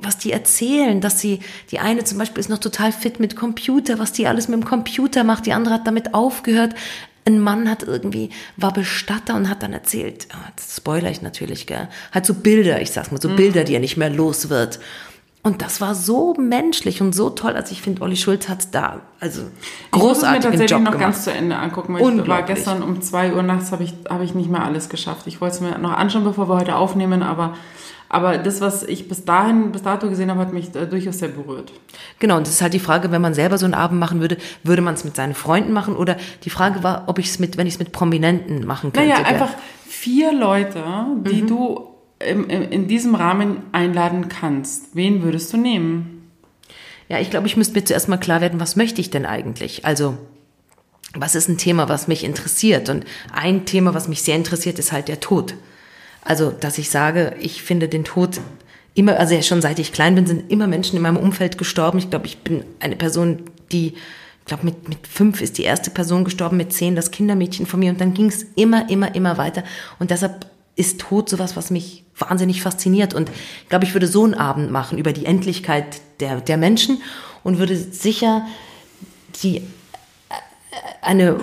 was die erzählen, dass sie, die eine zum Beispiel ist noch total fit mit Computer, was die alles mit dem Computer macht, die andere hat damit aufgehört. Ein Mann hat irgendwie, war Bestatter und hat dann erzählt, oh, spoiler ich natürlich, gell, hat so Bilder, ich sag's mal, so mhm. Bilder, die er nicht mehr los wird. Und das war so menschlich und so toll. Also ich finde, Olli Schulz hat da also großartig ich muss mir tatsächlich noch gemacht. ganz zu Ende angucken. Weil ich war gestern um zwei Uhr nachts habe ich habe ich nicht mehr alles geschafft. Ich wollte es mir noch anschauen, bevor wir heute aufnehmen, aber aber das, was ich bis dahin, bis dato gesehen habe, hat mich äh, durchaus sehr berührt. Genau, und das ist halt die Frage, wenn man selber so einen Abend machen würde, würde man es mit seinen Freunden machen? Oder die Frage war, ob ich es mit, wenn ich es mit Prominenten machen könnte. Naja, einfach vier Leute, die mhm. du in diesem Rahmen einladen kannst, wen würdest du nehmen? Ja, ich glaube, ich müsste mir zuerst mal klar werden, was möchte ich denn eigentlich? Also, was ist ein Thema, was mich interessiert? Und ein Thema, was mich sehr interessiert, ist halt der Tod. Also, dass ich sage, ich finde den Tod immer, also ja, schon seit ich klein bin, sind immer Menschen in meinem Umfeld gestorben. Ich glaube, ich bin eine Person, die, ich glaube, mit, mit fünf ist die erste Person gestorben, mit zehn das Kindermädchen von mir und dann ging es immer, immer, immer weiter. Und deshalb ist Tod sowas, was mich wahnsinnig fasziniert. Und ich glaube, ich würde so einen Abend machen über die Endlichkeit der, der Menschen und würde sicher die, äh, eine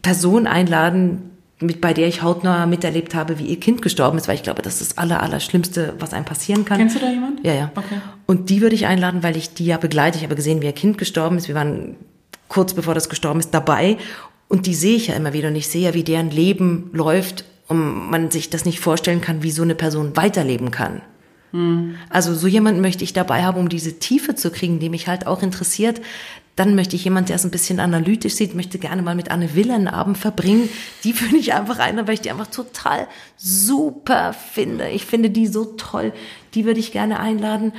Person einladen, mit, bei der ich hautnah miterlebt habe, wie ihr Kind gestorben ist, weil ich glaube, das ist das aller, aller Schlimmste, was einem passieren kann. Kennst du da jemand? Ja, ja. Okay. Und die würde ich einladen, weil ich die ja begleite. Ich habe gesehen, wie ihr Kind gestorben ist. Wir waren kurz bevor das gestorben ist dabei. Und die sehe ich ja immer wieder. Und ich sehe ja, wie deren Leben läuft und man sich das nicht vorstellen kann, wie so eine Person weiterleben kann. Hm. Also so jemanden möchte ich dabei haben, um diese Tiefe zu kriegen, die mich halt auch interessiert, dann möchte ich jemanden, der es ein bisschen analytisch sieht, möchte gerne mal mit Anne Will einen Abend verbringen. Die finde ich einfach ein, weil ich die einfach total super finde. Ich finde die so toll. Die würde ich gerne einladen.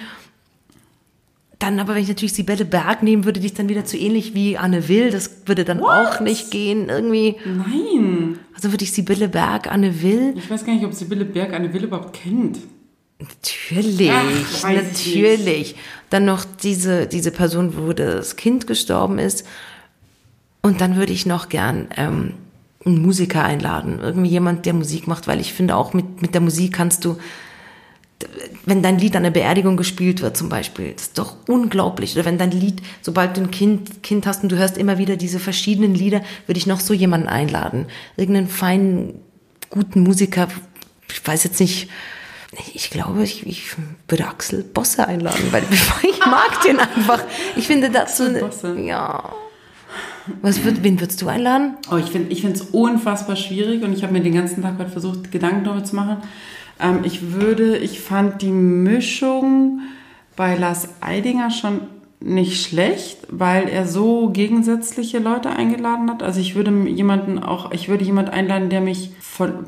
Dann aber, wenn ich natürlich Sibelle Berg nehmen würde, die ist dann wieder zu ähnlich wie Anne Will. Das würde dann What? auch nicht gehen, irgendwie. Nein. Also würde ich Sibylle Berg, Anne Will. Ich weiß gar nicht, ob Sibylle Berg Anne Will überhaupt kennt. Natürlich, Ach, natürlich. Dann noch diese, diese Person, wo das Kind gestorben ist. Und dann würde ich noch gern ähm, einen Musiker einladen. Irgendwie jemand, der Musik macht, weil ich finde, auch mit, mit der Musik kannst du, wenn dein Lied an der Beerdigung gespielt wird zum Beispiel, das ist doch unglaublich. Oder wenn dein Lied, sobald du ein Kind, Kind hast und du hörst immer wieder diese verschiedenen Lieder, würde ich noch so jemanden einladen. Irgendeinen feinen, guten Musiker, ich weiß jetzt nicht, ich glaube, ich, ich würde Axel Bosse einladen, weil ich mag den einfach. Ich finde das so Bosse. ja. Was würd, wen würdest du einladen? Oh, ich finde es unfassbar schwierig und ich habe mir den ganzen Tag heute versucht, Gedanken darüber zu machen. Ähm, ich würde, ich fand die Mischung bei Lars Eidinger schon nicht schlecht, weil er so gegensätzliche Leute eingeladen hat. Also ich würde jemanden auch, ich würde jemanden einladen, der mich von,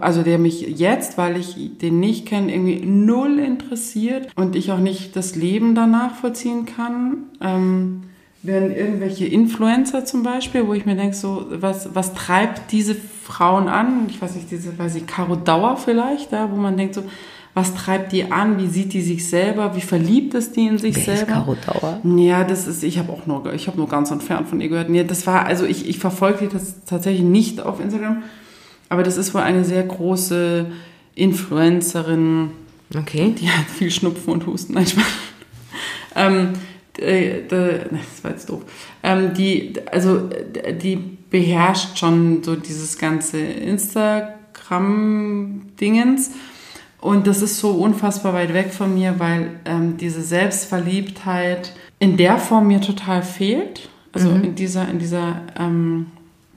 also der mich jetzt, weil ich den nicht kenne, irgendwie null interessiert und ich auch nicht das Leben danach vollziehen kann. Ähm, wären irgendwelche Influencer zum Beispiel, wo ich mir denke, so, was, was treibt diese Frauen an? Ich weiß nicht, diese, weiß ich, Caro Dauer vielleicht, ja, wo man denkt so, was treibt die an? Wie sieht die sich selber? Wie verliebt ist die in sich Wer ist selber? Caro Dauer? Ja, das ist, ich habe auch nur, ich habe nur ganz entfernt von ihr gehört. Nee, das war, also ich, ich verfolge die das tatsächlich nicht auf Instagram, aber das ist wohl eine sehr große Influencerin, Okay. die hat viel Schnupfen und Husten. Nein, ähm, äh, das war jetzt doof. Ähm, die, also, die beherrscht schon so dieses ganze Instagram-Dingens. Und das ist so unfassbar weit weg von mir, weil ähm, diese Selbstverliebtheit in der Form mir total fehlt. Also in dieser, in dieser, ähm,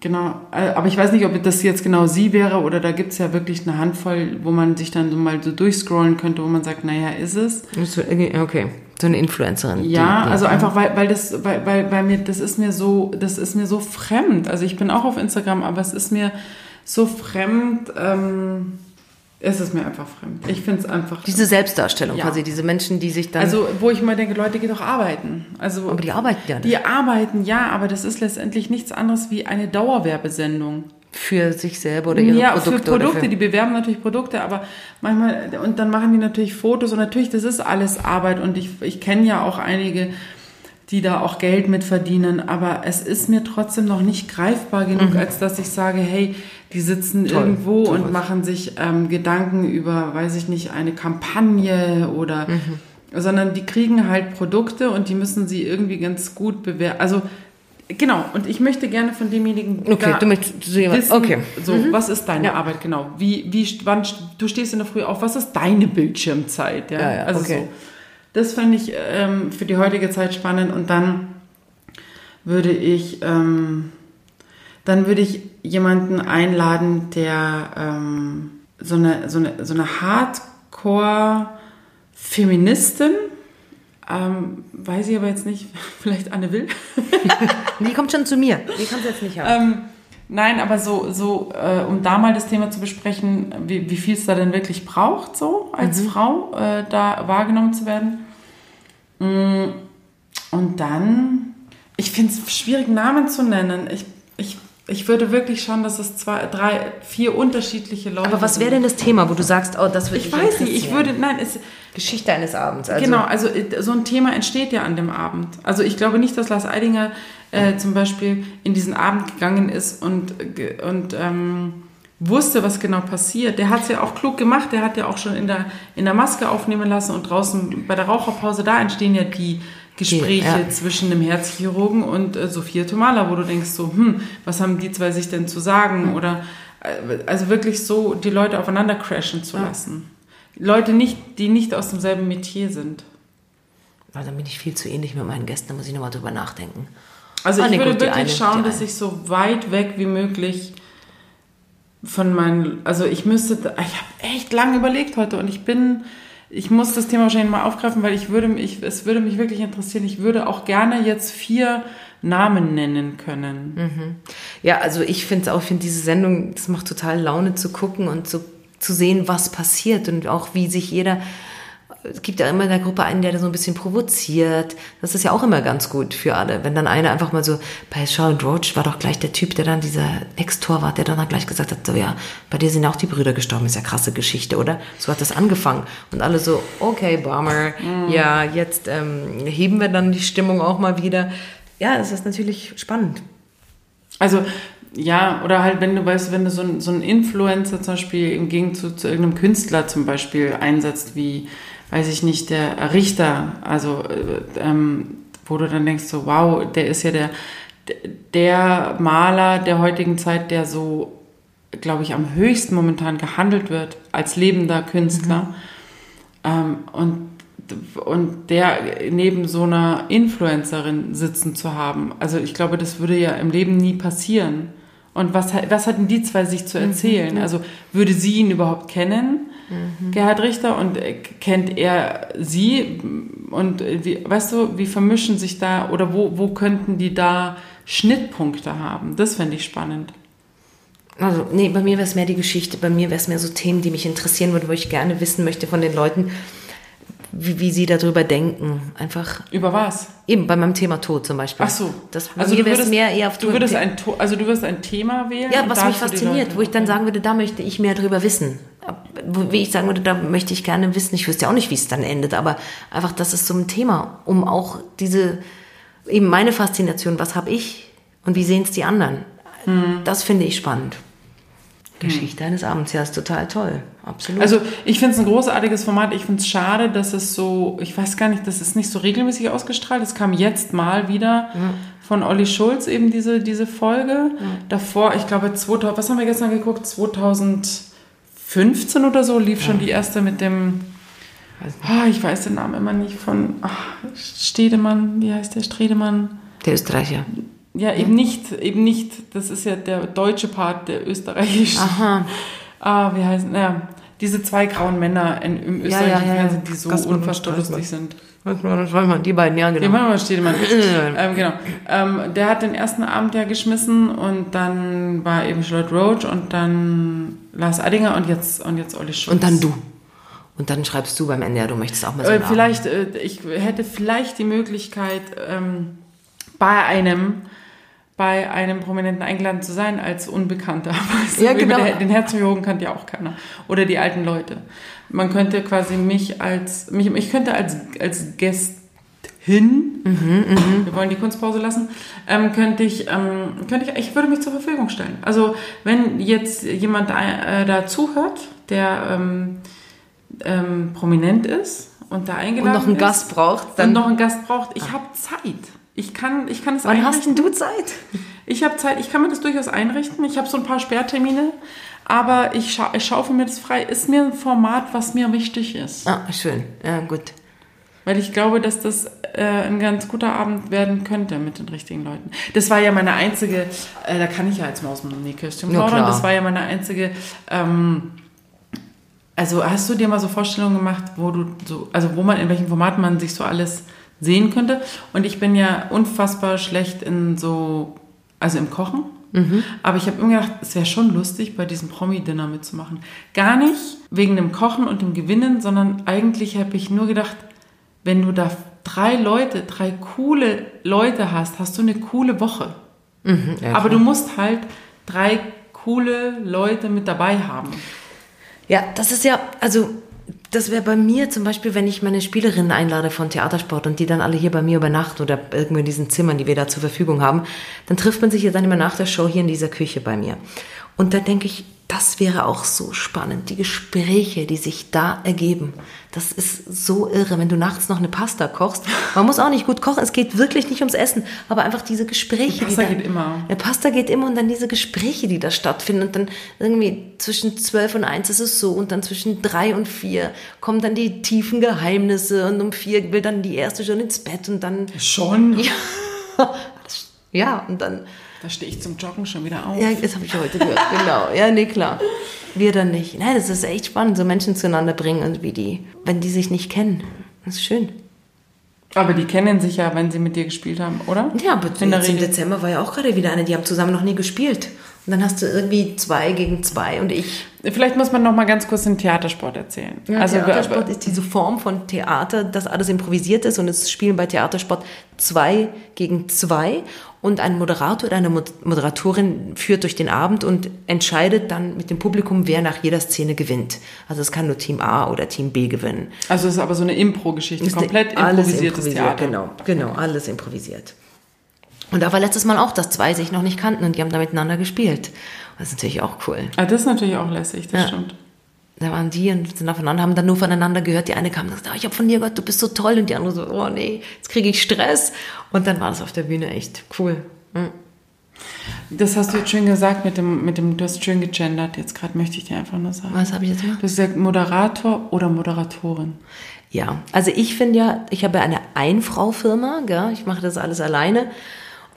genau, äh, aber ich weiß nicht, ob das jetzt genau sie wäre oder da gibt es ja wirklich eine Handvoll, wo man sich dann so mal so durchscrollen könnte, wo man sagt, naja, ist es. So, Okay. So eine Influencerin. Ja, die- also einfach, weil, weil das, weil, weil, weil mir, das ist mir so, das ist mir so fremd. Also ich bin auch auf Instagram, aber es ist mir so fremd, ähm, es ist mir einfach fremd. Ich finde es einfach. Diese Selbstdarstellung Ja. quasi, diese Menschen, die sich dann. Also, wo ich mal denke, Leute, geht doch arbeiten. Also, aber die arbeiten ja nicht. die arbeiten, ja, aber das ist letztendlich nichts anderes wie eine Dauerwerbesendung. Für sich selber oder ihre ja, Produkte. für Produkte, für, die bewerben natürlich Produkte, aber manchmal, und dann machen die natürlich Fotos und natürlich, das ist alles Arbeit und ich, ich kenne ja auch einige, die da auch Geld mit verdienen, aber es ist mir trotzdem noch nicht greifbar genug, als dass ich sage, hey, die sitzen Mhm. Toll, irgendwo sowas. und machen sich ähm, Gedanken über, weiß ich nicht, eine Kampagne oder, Mhm. sondern die kriegen halt Produkte und die müssen sie irgendwie ganz gut bewerten. Also, Genau, und ich möchte gerne von demjenigen Okay, du möchtest so jemand- wissen, okay. so, was ist deine Ja. Arbeit genau? Wie, wie, wann, du stehst in der Früh auf, was ist deine Bildschirmzeit? Ja, Ja, ja, also okay. so. Das fände ich ähm, für die heutige Zeit spannend und dann würde ich, ähm, dann würde ich jemanden einladen, der ähm, so eine, so eine, so eine Hardcore-Feministin, ähm, weiß ich aber jetzt nicht, vielleicht Anne Will, die kommt schon zu mir. Die du jetzt nicht haben. ähm, Nein, aber so, so äh, um da mal das Thema zu besprechen, wie, wie viel es da denn wirklich braucht, so als Mhm. Frau äh, da wahrgenommen zu werden. Mm, Und dann, ich finde es schwierig, Namen zu nennen. Ich, ich, ich würde wirklich schauen, dass es zwei, drei, vier unterschiedliche Leute Aber was wäre denn das Thema, wo du sagst, oh, das würde Ich dich weiß nicht, ich würde, nein, es, Geschichte eines Abends. Also, genau, also äh, so ein Thema entsteht ja an dem Abend. Also ich glaube nicht, dass Lars Eidinger äh, zum Beispiel in diesen Abend gegangen ist und, und ähm, wusste, was genau passiert. Der hat es ja auch klug gemacht. Der hat ja auch schon in der, in der Maske aufnehmen lassen und draußen bei der Raucherpause, da entstehen ja die Gespräche ja. zwischen dem Herzchirurgen und äh, Sophia Tomala, wo du denkst so, hm, was haben die zwei sich denn zu sagen? Oder äh, also wirklich so die Leute aufeinander crashen zu lassen. Leute nicht, die nicht aus demselben Metier sind. Also dann bin ich viel zu ähnlich mit meinen Gästen, da muss ich nochmal drüber nachdenken. Also Ah, ich nee, würde gut, wirklich eine- schauen, dass ich so weit weg wie möglich von meinen, also ich müsste, ich habe echt lange überlegt heute und ich bin, ich muss das Thema wahrscheinlich mal aufgreifen, weil ich würde mich, es würde mich wirklich interessieren. Ich würde auch gerne jetzt vier Namen nennen können. Ja, also ich finde auch, finde diese Sendung, das macht total Laune zu gucken und zu, zu sehen, was passiert und auch wie sich jeder, es gibt ja immer in der Gruppe einen, der da so ein bisschen provoziert. Das ist ja auch immer ganz gut für alle. Wenn dann einer einfach mal so, bei Charlotte Roach war doch gleich der Typ, der dann dieser Ex-Torwart, der dann, dann gleich gesagt hat, so ja, bei dir sind auch die Brüder gestorben, ist ja krasse Geschichte, oder? So hat das angefangen. Und alle so, okay, Bummer, ja, jetzt ähm, heben wir dann die Stimmung auch mal wieder. Ja, das ist natürlich spannend. Also ja, oder halt, wenn du weißt, wenn du so, ein, so einen Influencer zum Beispiel im Gegenzug zu irgendeinem Künstler zum Beispiel einsetzt, wie, weiß ich nicht, der Richter, also äh, ähm, wo du dann denkst so, wow, der ist ja der, der Maler der heutigen Zeit, der so, glaube ich, am höchsten momentan gehandelt wird als lebender Künstler. Ähm, und, und der neben so einer Influencerin sitzen zu haben, also ich glaube, das würde ja im Leben nie passieren. Und was, was hatten die zwei sich zu erzählen? Also würde sie ihn überhaupt kennen, Gerhard Richter, und äh, kennt er sie? Und äh, wie, weißt du, wie vermischen sich da oder wo, wo könnten die da Schnittpunkte haben? Das fände ich spannend. Also, nee, bei mir wäre es mehr die Geschichte, bei mir wäre es mehr so Themen, die mich interessieren würden, wo ich gerne wissen möchte von den Leuten, wie, wie sie darüber denken. Einfach Über was? eben bei meinem Thema Tod zum Beispiel. Ach so. Das, also du würdest, mehr eher auf du würdest ein, also du wirst ein Thema wählen. Ja, was mich fasziniert, wo ich dann sagen würde, da möchte ich mehr drüber wissen. Wie ich sagen würde, da möchte ich gerne wissen. Ich wüsste ja auch nicht, wie es dann endet, aber einfach, das ist so ein Thema, um auch diese, eben meine Faszination, was habe ich und wie sehen es die anderen? Hm. Das finde ich spannend. Geschichte eines Abends, ja, ist total toll. Absolut. Also ich finde es ein großartiges Format. Ich finde es schade, dass es so, ich weiß gar nicht, das ist nicht so regelmäßig ausgestrahlt. Es kam jetzt mal wieder von Olli Schulz eben diese, diese Folge. Davor, ich glaube, 2000, was haben wir gestern geguckt? 2015 oder so lief schon die erste mit dem, ah, ich weiß den Namen immer nicht, von ach, Stedemann, wie heißt der, Stredemann? der Österreicher. Ja, eben nicht, eben nicht. Das ist ja der deutsche Part, der österreichische. Aha. Ah, wie heißen, ja, diese zwei grauen Männer in, im österreichischen ja, ja, ja. Fernsehen, die so unfassbar lustig sind. Die beiden, ja, genau. manchmal steht jemand. ähm, genau. Ähm, der hat den ersten Abend ja geschmissen und dann war eben Charlotte Roach und dann Lars Eidinger und jetzt, und jetzt Olli Schulz. Und dann du. Und dann schreibst du beim Ende, ja, du möchtest auch mal so Äh, vielleicht, äh, ich hätte vielleicht die Möglichkeit, ähm, bei einem bei einem Prominenten eingeladen zu sein als Unbekannter. Weißt du, Ja, genau. der- Den Herzchirurgen kannte ja auch keiner. Oder die alten Leute. Man könnte quasi mich als, mich, ich könnte als, als Gästin, Mhm, wir wollen die Kunstpause lassen, ähm, könnte ich, ähm, könnte ich, ich würde mich zur Verfügung stellen. Also wenn jetzt jemand äh, da zuhört, der ähm, ähm, prominent ist und da und eingeladen noch einen ist, Gast braucht, dann dann noch einen Gast braucht, ich habe Zeit. Ich kann, ich kann es wann hast einrichten. denn du Zeit? Ich habe Zeit, ich kann mir das durchaus einrichten. Ich habe so ein paar Sperrtermine, aber ich, scha ich schaufe mir das frei. Ist mir ein Format, was mir wichtig ist. Ah, schön. Ja, gut. Weil ich glaube, dass das äh, ein ganz guter Abend werden könnte mit den richtigen Leuten. Das war ja meine einzige, äh, da kann ich ja als Maus im Nähkästchen Ja, plaudern, das war ja meine einzige, ähm, also hast du dir mal so Vorstellungen gemacht, wo du so, also wo man, in welchem Format man sich so alles sehen könnte? Und ich bin ja unfassbar schlecht in so, also im Kochen. Aber ich habe immer gedacht, es wäre schon lustig, bei diesem Promi-Dinner mitzumachen. Gar nicht wegen dem Kochen und dem Gewinnen, sondern eigentlich habe ich nur gedacht, wenn du da drei Leute, drei coole Leute hast, hast du eine coole Woche. Ja, Aber du musst halt drei coole Leute mit dabei haben. Ja, das ist ja, also das wäre bei mir zum Beispiel, wenn ich meine Spielerinnen einlade von Theatersport und die dann alle hier bei mir übernachten oder irgendwo in diesen Zimmern, die wir da zur Verfügung haben, dann trifft man sich ja dann immer nach der Show hier in dieser Küche bei mir. Und da denke ich, das wäre auch so spannend, die Gespräche, die sich da ergeben. Das ist so irre, wenn du nachts noch eine Pasta kochst. Man muss auch nicht gut kochen, es geht wirklich nicht ums Essen, aber einfach diese Gespräche. Die Pasta da, geht immer. Eine Pasta geht immer und dann diese Gespräche, die da stattfinden und dann irgendwie zwischen zwölf und eins ist es so und dann zwischen drei und vier kommen dann die tiefen Geheimnisse und um vier will dann die erste schon ins Bett und dann Schon? ja, ja und dann Da stehe ich zum Joggen schon wieder auf. ja, das habe ich heute gehört. Genau. Ja, nee, klar. Wir dann nicht. Nein, das ist echt spannend, so Menschen zueinander bringen und wie die, wenn die sich nicht kennen. Das ist schön. Aber die kennen sich ja, wenn sie mit dir gespielt haben, oder? Ja, aber In jetzt im. Dezember war ja auch gerade wieder eine, die haben zusammen noch nie gespielt. Und dann hast du irgendwie zwei gegen zwei und ich. Vielleicht muss man noch mal ganz kurz den Theatersport erzählen. also wir- Theatersport ist diese Form von Theater, dass alles improvisiert ist und es spielen bei Theatersport zwei gegen zwei und ein Moderator oder eine Mod- Moderatorin führt durch den Abend und entscheidet dann mit dem Publikum, wer nach jeder Szene gewinnt. Also es kann nur Team A oder Team B gewinnen. also es ist aber so eine Impro-Geschichte, komplett alles improvisiertes improvisiert, Theater. Genau, genau, alles improvisiert. Und da war letztes Mal auch, dass zwei sich noch nicht kannten und die haben da miteinander gespielt. Das ist natürlich auch cool. Ah, das ist natürlich auch lässig, das Ja. stimmt. Da waren die und sind aufeinander, haben dann nur voneinander gehört. Die eine kam und sagte, oh, ich habe von dir gehört, du bist so toll. Und die andere so, oh nee, jetzt kriege ich Stress. Und dann war das auf der Bühne echt cool. Mhm. Das hast du jetzt schön gesagt mit dem, mit dem du hast schön gegendert. Jetzt gerade möchte ich dir einfach nur sagen. Was habe ich jetzt gemacht? Du hast gesagt Moderator oder Moderatorin. Ja, also ich finde ja, ich habe ja eine Einfrau-Firma, gell? ich mache das alles alleine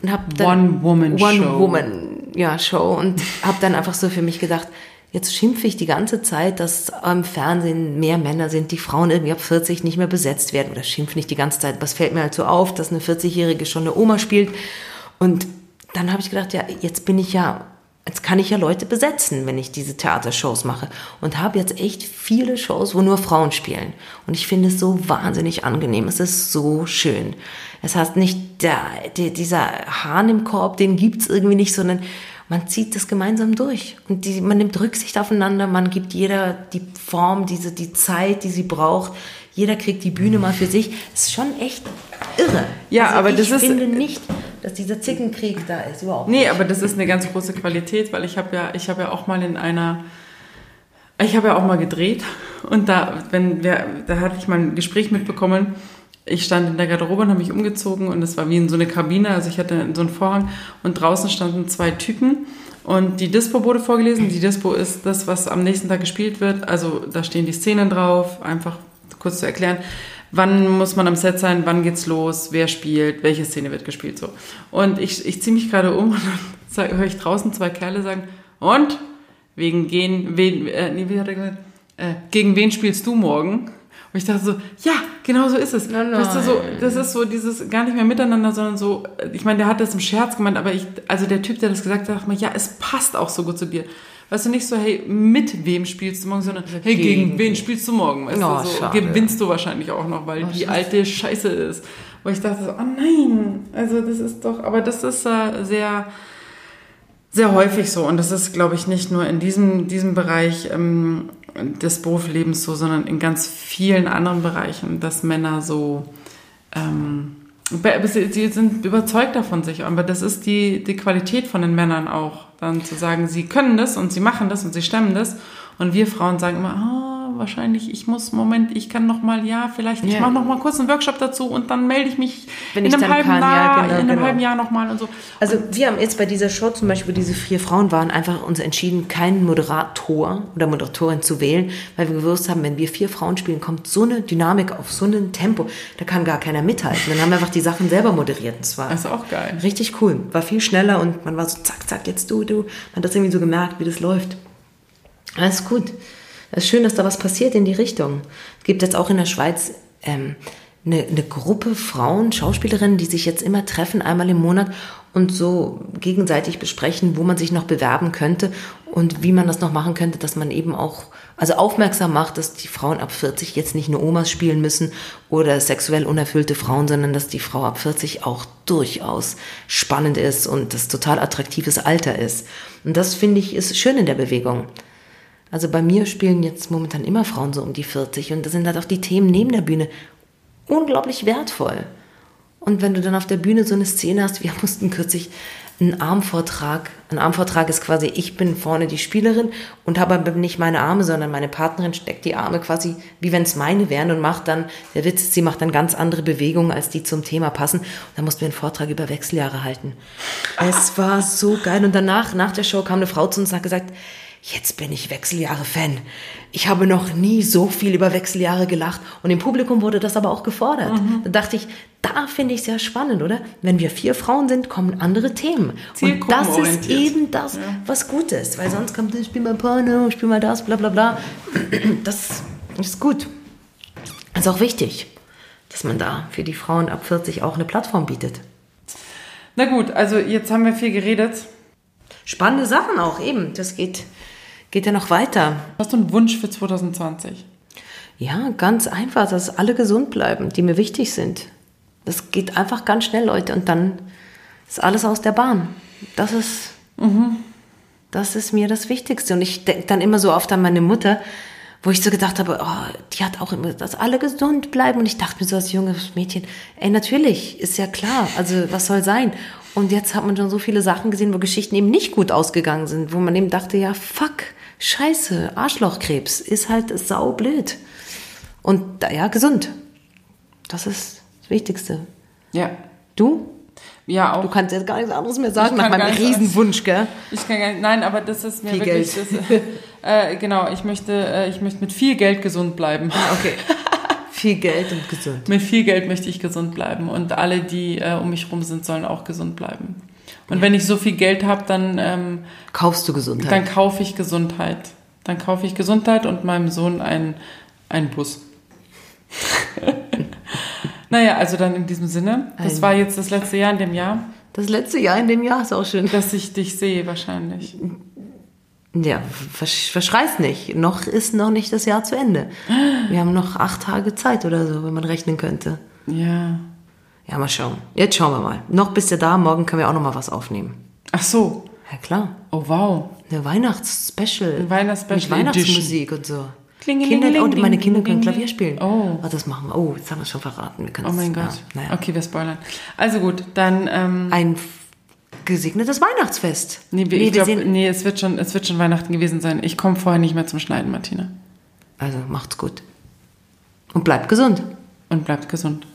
und habe dann One-Woman-Show. One-Woman, ja, Show und habe dann einfach so für mich gedacht, jetzt schimpfe ich die ganze Zeit, dass im Fernsehen mehr Männer sind, die Frauen irgendwie ab 40 nicht mehr besetzt werden oder schimpfe nicht die ganze Zeit, was fällt mir halt so auf, dass eine 40-Jährige schon eine Oma spielt und dann habe ich gedacht, ja, jetzt bin ich ja Jetzt kann ich ja Leute besetzen, wenn ich diese Theatershows mache. Und habe jetzt echt viele Shows, wo nur Frauen spielen. Und ich finde es so wahnsinnig angenehm. Es ist so schön. Es heißt nicht, der, der, dieser Hahn im Korb, den gibt's irgendwie nicht, sondern man zieht das gemeinsam durch. Und die, man nimmt Rücksicht aufeinander, man gibt jeder die Form, diese, die Zeit, die sie braucht. Jeder kriegt die Bühne mal für sich. Es ist schon echt irre. Ja, also aber ich das ist- finde nicht, dass dieser Zickenkrieg da ist. Überhaupt Nee, aber das ist eine ganz große Qualität, weil ich habe ja, ich habe ja auch mal in einer, ich habe ja auch mal gedreht und da, wenn wir, da hatte ich mal ein Gespräch mitbekommen. Ich stand in der Garderobe und habe mich umgezogen und es war wie in so eine Kabine, also ich hatte so einen Vorhang und draußen standen zwei Typen und die Dispo wurde vorgelesen. Die Dispo ist das, was am nächsten Tag gespielt wird. Also da stehen die Szenen drauf, einfach kurz zu erklären. Wann muss man am Set sein? Wann geht's los? Wer spielt? Welche Szene wird gespielt? So. Und ich, ich ziehe mich gerade um und dann höre ich draußen zwei Kerle sagen, und? Wegen gehen, wen, äh, nee, wie hat er gesagt? Äh, gegen wen spielst du morgen? Und ich dachte so, ja, genau so ist es. Nein, Weißt du, so, das ist so dieses gar nicht mehr miteinander, sondern so, ich meine, der hat das im Scherz gemeint, aber ich, also der Typ, der das gesagt hat, dachte mir, ja, es passt auch so gut zu dir. Weißt du, nicht so, hey, mit wem spielst du morgen, sondern, hey, gegen, Gegen wen spielst du morgen? Weißt Oh, du, so, schade. gewinnst du wahrscheinlich auch noch, weil die alte Scheiße ist. Wo ich dachte so, oh nein, also das ist doch, aber das ist äh, sehr, sehr häufig so und das ist, glaube ich, nicht nur in diesem, diesem Bereich ähm, des Berufslebens so, sondern in ganz vielen anderen Bereichen, dass Männer so, ähm, sie, sind überzeugt davon sich, aber das ist die, die Qualität von den Männern auch, dann zu sagen, sie können das und sie machen das und sie stemmen das. Und wir Frauen sagen immer, ah, wahrscheinlich, ich muss, Moment, ich kann noch mal, ja, vielleicht, ich Ja. mache noch mal kurz einen Workshop dazu und dann melde ich mich Wenn in ich einem dann halben kann, ja, Jahr, genau, in einem genau. halben Jahr noch mal und so. Also wir haben jetzt bei dieser Show zum Beispiel, wo diese vier Frauen waren, einfach uns entschieden, keinen Moderator oder Moderatorin zu wählen, weil wir gewusst haben, wenn wir vier Frauen spielen, kommt so eine Dynamik auf, so ein Tempo, da kann gar keiner mithalten. Dann haben wir einfach die Sachen selber moderiert. Und zwar Das ist auch geil. richtig cool. War viel schneller und man war so zack, zack, jetzt du, du. Man hat das irgendwie so gemerkt, wie das läuft. Alles gut. Es ist schön, dass da was passiert in die Richtung. Es gibt jetzt auch in der Schweiz ähm, eine, eine Gruppe Frauen, Schauspielerinnen, die sich jetzt immer treffen, einmal im Monat und so gegenseitig besprechen, wo man sich noch bewerben könnte und wie man das noch machen könnte, dass man eben auch, also aufmerksam macht, dass die Frauen ab 40 jetzt nicht nur Omas spielen müssen oder sexuell unerfüllte Frauen, sondern dass die Frau ab 40 auch durchaus spannend ist und das total attraktives Alter ist. Und das finde ich ist schön in der Bewegung. Also bei mir spielen jetzt momentan immer Frauen so um die 40 und da sind halt auch die Themen neben der Bühne unglaublich wertvoll. Und wenn du dann auf der Bühne so eine Szene hast, wir mussten kürzlich einen Armvortrag, ein Armvortrag ist quasi, ich bin vorne die Spielerin und habe aber nicht meine Arme, sondern meine Partnerin steckt die Arme quasi, wie wenn es meine wären und macht dann, der Witz ist, sie macht dann ganz andere Bewegungen, als die zum Thema passen. Dann mussten wir einen Vortrag über Wechseljahre halten. Es war so geil. Und danach, nach der Show kam eine Frau zu uns und hat gesagt, jetzt bin ich Wechseljahre-Fan. Ich habe noch nie so viel über Wechseljahre gelacht. Und im Publikum wurde das aber auch gefordert. Mhm. Da dachte ich, da finde ich sehr spannend, oder? Wenn wir vier Frauen sind, kommen andere Themen. Und das ist eben das, ja. was gut ist. Weil sonst kommt, ich spiele mal Porno, ich spiele mal das, bla bla bla. Das ist gut. Das ist auch wichtig, dass man da für die Frauen ab 40 auch eine Plattform bietet. Na gut, also jetzt haben wir viel geredet. Spannende Sachen auch, eben. Das geht geht ja noch weiter. Hast du einen Wunsch für 2020? Ja, ganz einfach, dass alle gesund bleiben, die mir wichtig sind. Das geht einfach ganz schnell, Leute, und dann ist alles aus der Bahn. Das ist, mhm. das ist mir das Wichtigste. Und ich denke dann immer so oft an meine Mutter, wo ich so gedacht habe, oh, die hat auch immer, dass alle gesund bleiben. Und ich dachte mir so als junges Mädchen, ey, natürlich, ist ja klar, also was soll sein? Und jetzt hat man schon so viele Sachen gesehen, wo Geschichten eben nicht gut ausgegangen sind, wo man eben dachte, ja, fuck, scheiße, Arschlochkrebs ist halt saublöd. Und ja, gesund. Das ist das Wichtigste. Ja. Du? Ja, auch. Du kannst jetzt gar nichts anderes mehr sagen nach meinem Riesenwunsch, gell? Ich kann gar nicht, nein, aber das ist mir viel wirklich, Geld. Das, äh, genau, ich möchte, äh, ich möchte mit viel Geld gesund bleiben. Okay. viel Geld und gesund. Mit viel Geld möchte ich gesund bleiben und alle, die äh, um mich rum sind, sollen auch gesund bleiben. Und ja. wenn ich so viel Geld habe, dann ähm, kaufst du Gesundheit. Dann kaufe ich Gesundheit. Dann kaufe ich Gesundheit und meinem Sohn einen, einen Bus. naja, also dann in diesem Sinne. Das war jetzt das letzte Jahr in dem Jahr. Das letzte Jahr in dem Jahr ist auch schön. Dass ich dich sehe wahrscheinlich. Ja, verschreiß nicht. Noch ist noch nicht das Jahr zu Ende. Wir haben noch acht Tage Zeit oder so, wenn man rechnen könnte. Ja. Ja, mal schauen. Jetzt schauen wir mal. Noch bist du da, morgen können wir auch noch mal was aufnehmen. Ach so. Ja, klar. Oh, wow. Eine Weihnachtsspecial. Ein Weihnachtsspecial. Mit Weihnachtsmusik und so. Kinder, oh, meine Kinder können Klavier spielen. Oh. oh. Das machen wir. Oh, jetzt haben wir es schon verraten. Wir oh mein Gott. Ja, naja. Okay, wir spoilern. Also gut, dann... Ähm, Ein gesegnetes Weihnachtsfest. Nee, wir, nee, glaub, nee es, wird schon, es wird schon Weihnachten gewesen sein. Ich komme vorher nicht mehr zum Schneiden, Martina. Also macht's gut. Und bleibt gesund. Und bleibt gesund.